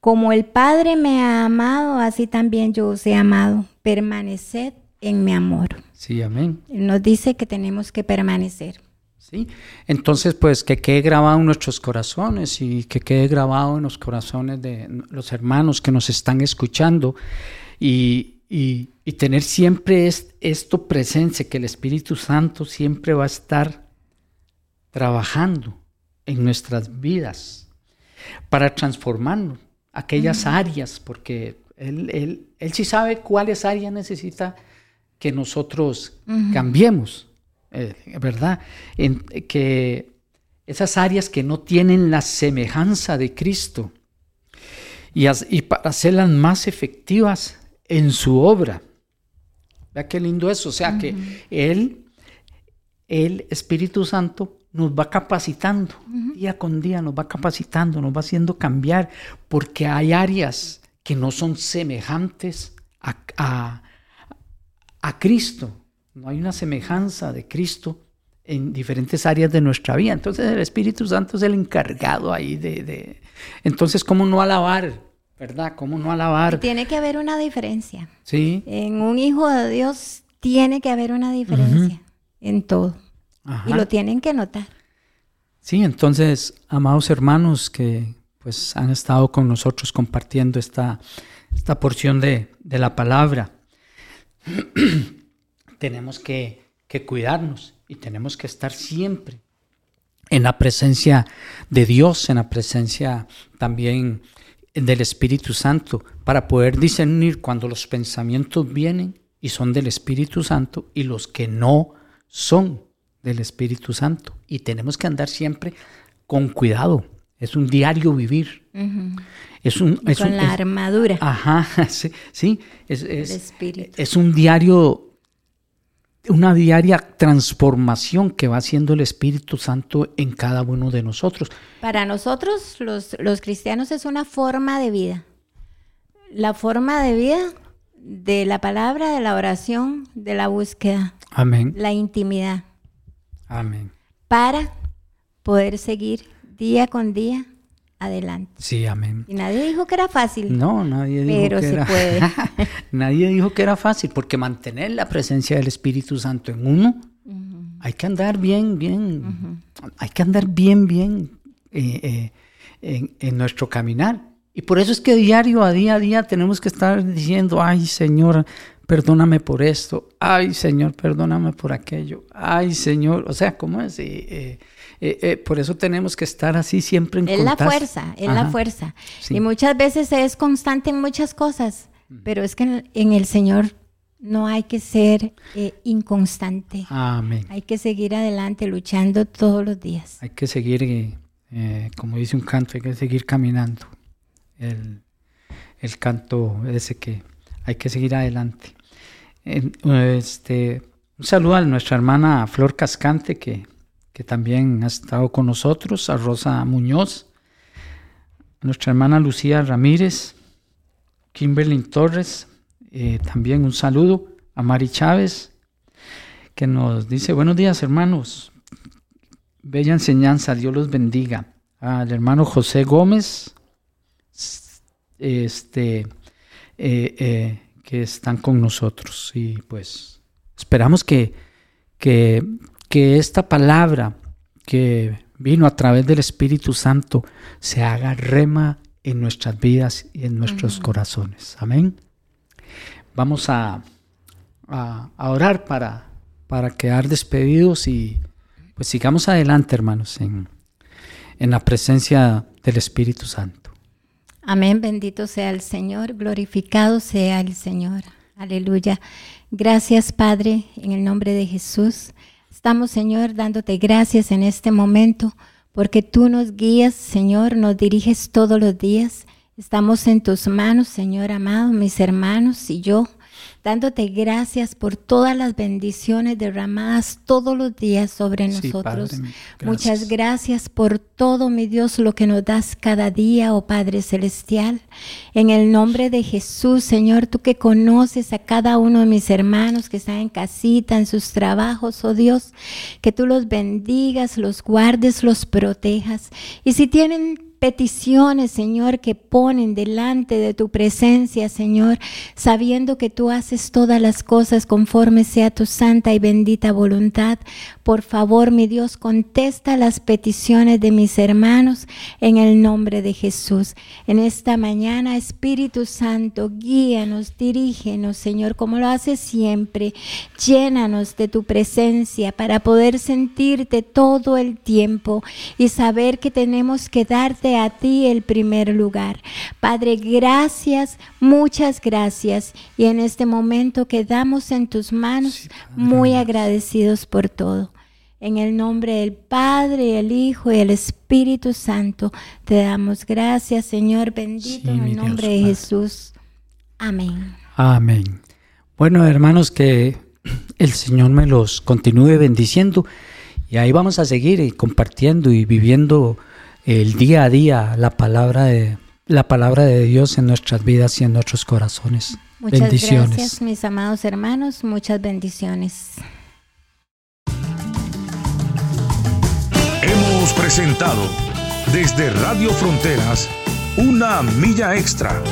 como el Padre me ha amado, así también yo os he amado. Permaneced en mi amor. Sí, amén. Nos dice que tenemos que permanecer. ¿Sí? Entonces, pues que quede grabado en nuestros corazones y que quede grabado en los corazones de los hermanos que nos están escuchando y, tener siempre esto presente, que el Espíritu Santo siempre va a estar trabajando en nuestras vidas para transformarnos aquellas áreas, porque él, él, él, sí sabe cuáles áreas necesita que nosotros cambiemos, ¿verdad? En, que esas áreas que no tienen la semejanza de Cristo y, y para hacerlas más efectivas en su obra. Vea qué lindo eso, o sea que Él, el Espíritu Santo, nos va capacitando, día con día nos va capacitando, nos va haciendo cambiar, porque hay áreas que no son semejantes a, a, Cristo. No hay una semejanza de Cristo en diferentes áreas de nuestra vida. Entonces el Espíritu Santo es el encargado ahí de... Entonces, ¿cómo no alabar? ¿Verdad? ¿Cómo no alabar? Tiene que haber una diferencia. Sí. En un hijo de Dios tiene que haber una diferencia en todo. Y lo tienen que notar. Sí, entonces, amados hermanos que pues han estado con nosotros compartiendo esta, esta porción de, la palabra. tenemos que, cuidarnos y tenemos que estar siempre en la presencia de Dios, en la presencia también del Espíritu Santo, para poder discernir cuando los pensamientos vienen y son del Espíritu Santo y los que no son del Espíritu Santo. Y tenemos que andar siempre con cuidado, es un diario vivir. Es un, es Con la armadura. Ajá, sí, sí es, es, es, un diario, una diaria transformación que va haciendo el Espíritu Santo en cada uno de nosotros. Para nosotros, los, los cristianos, es una forma de vida. La forma de vida de la palabra, de la oración, de la búsqueda. Amén. La intimidad. Amén. Para poder seguir día con día adelante. Sí, amén. Y nadie dijo que era fácil. No, nadie dijo pero que se puede. nadie dijo que era fácil, porque mantener la presencia del Espíritu Santo en uno, hay que andar bien, bien, hay que andar bien, bien eh, eh, en, nuestro caminar. Y por eso es que diario, a día a día, tenemos que estar diciendo, ay Señor, perdóname por esto, ay Señor, perdóname por aquello, ay Señor, o sea, ¿cómo es? Eh, eh, eh, por eso tenemos que estar así siempre en Es la fuerza, es la fuerza. Y muchas veces es constante en muchas cosas, pero es que en, el Señor no hay que ser inconstante. Amén. Hay que seguir adelante luchando todos los días. Hay que seguir, como dice un canto, hay que seguir caminando. El, el canto ese que hay que seguir adelante. Este, un saludo a nuestra hermana Flor Cascante que que también ha estado con nosotros, a Rosa Muñoz, a nuestra hermana Lucía Ramírez, Kimberly Torres, eh, también un saludo a Mari Chávez, que nos dice, buenos días hermanos, bella enseñanza, Dios los bendiga. Al hermano José Gómez, este, eh, eh, que están con nosotros. Y pues esperamos que, que, que esta palabra que vino a través del Espíritu Santo se haga rema en nuestras vidas y en nuestros corazones. Amén. Vamos a, a, orar para, para quedar despedidos y pues sigamos adelante, hermanos, en, en la presencia del Espíritu Santo. Amén, bendito sea el Señor, glorificado sea el Señor. Aleluya. Gracias, Padre, en el nombre de Jesús. Estamos, Señor, dándote gracias en este momento porque tú nos guías, Señor, nos diriges todos los días. Estamos en tus manos, Señor amado, mis hermanos y yo dándote gracias por todas las bendiciones derramadas todos los días sobre nosotros. Muchas gracias por todo, mi Dios, lo que nos das cada día, oh Padre Celestial. En el nombre de Jesús, Señor, tú que conoces a cada uno de mis hermanos que están en casita, en sus trabajos, oh Dios, que tú los bendigas, los guardes, los protejas. Y si tienen peticiones, Señor, que ponen delante de tu presencia, Señor, sabiendo que tú haces todas las cosas conforme sea tu santa y bendita voluntad. Por favor, mi Dios, contesta las peticiones de mis hermanos en el nombre de Jesús. En esta mañana, Espíritu Santo, guíanos, dirígenos, Señor, como lo hace siempre. Llénanos de tu presencia para poder sentirte todo el tiempo y saber que tenemos que darte a ti el primer lugar. Padre, gracias, muchas gracias. Y en este momento quedamos en tus manos muy agradecidos por todo. En el nombre del Padre, el Hijo y el Espíritu Santo, te damos gracias, Señor bendito, en el nombre de Jesús. Amén. Amén. Bueno, hermanos, que el Señor me los continúe bendiciendo y ahí vamos a seguir compartiendo y viviendo el día a día la palabra de la palabra de Dios en nuestras vidas y en nuestros corazones. Muchas bendiciones. gracias, mis amados hermanos, muchas bendiciones. Hemos presentado desde Radio Fronteras una milla extra.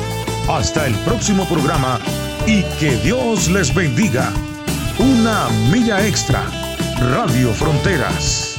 Hasta el próximo programa y que Dios les bendiga. Una milla extra. Radio Fronteras.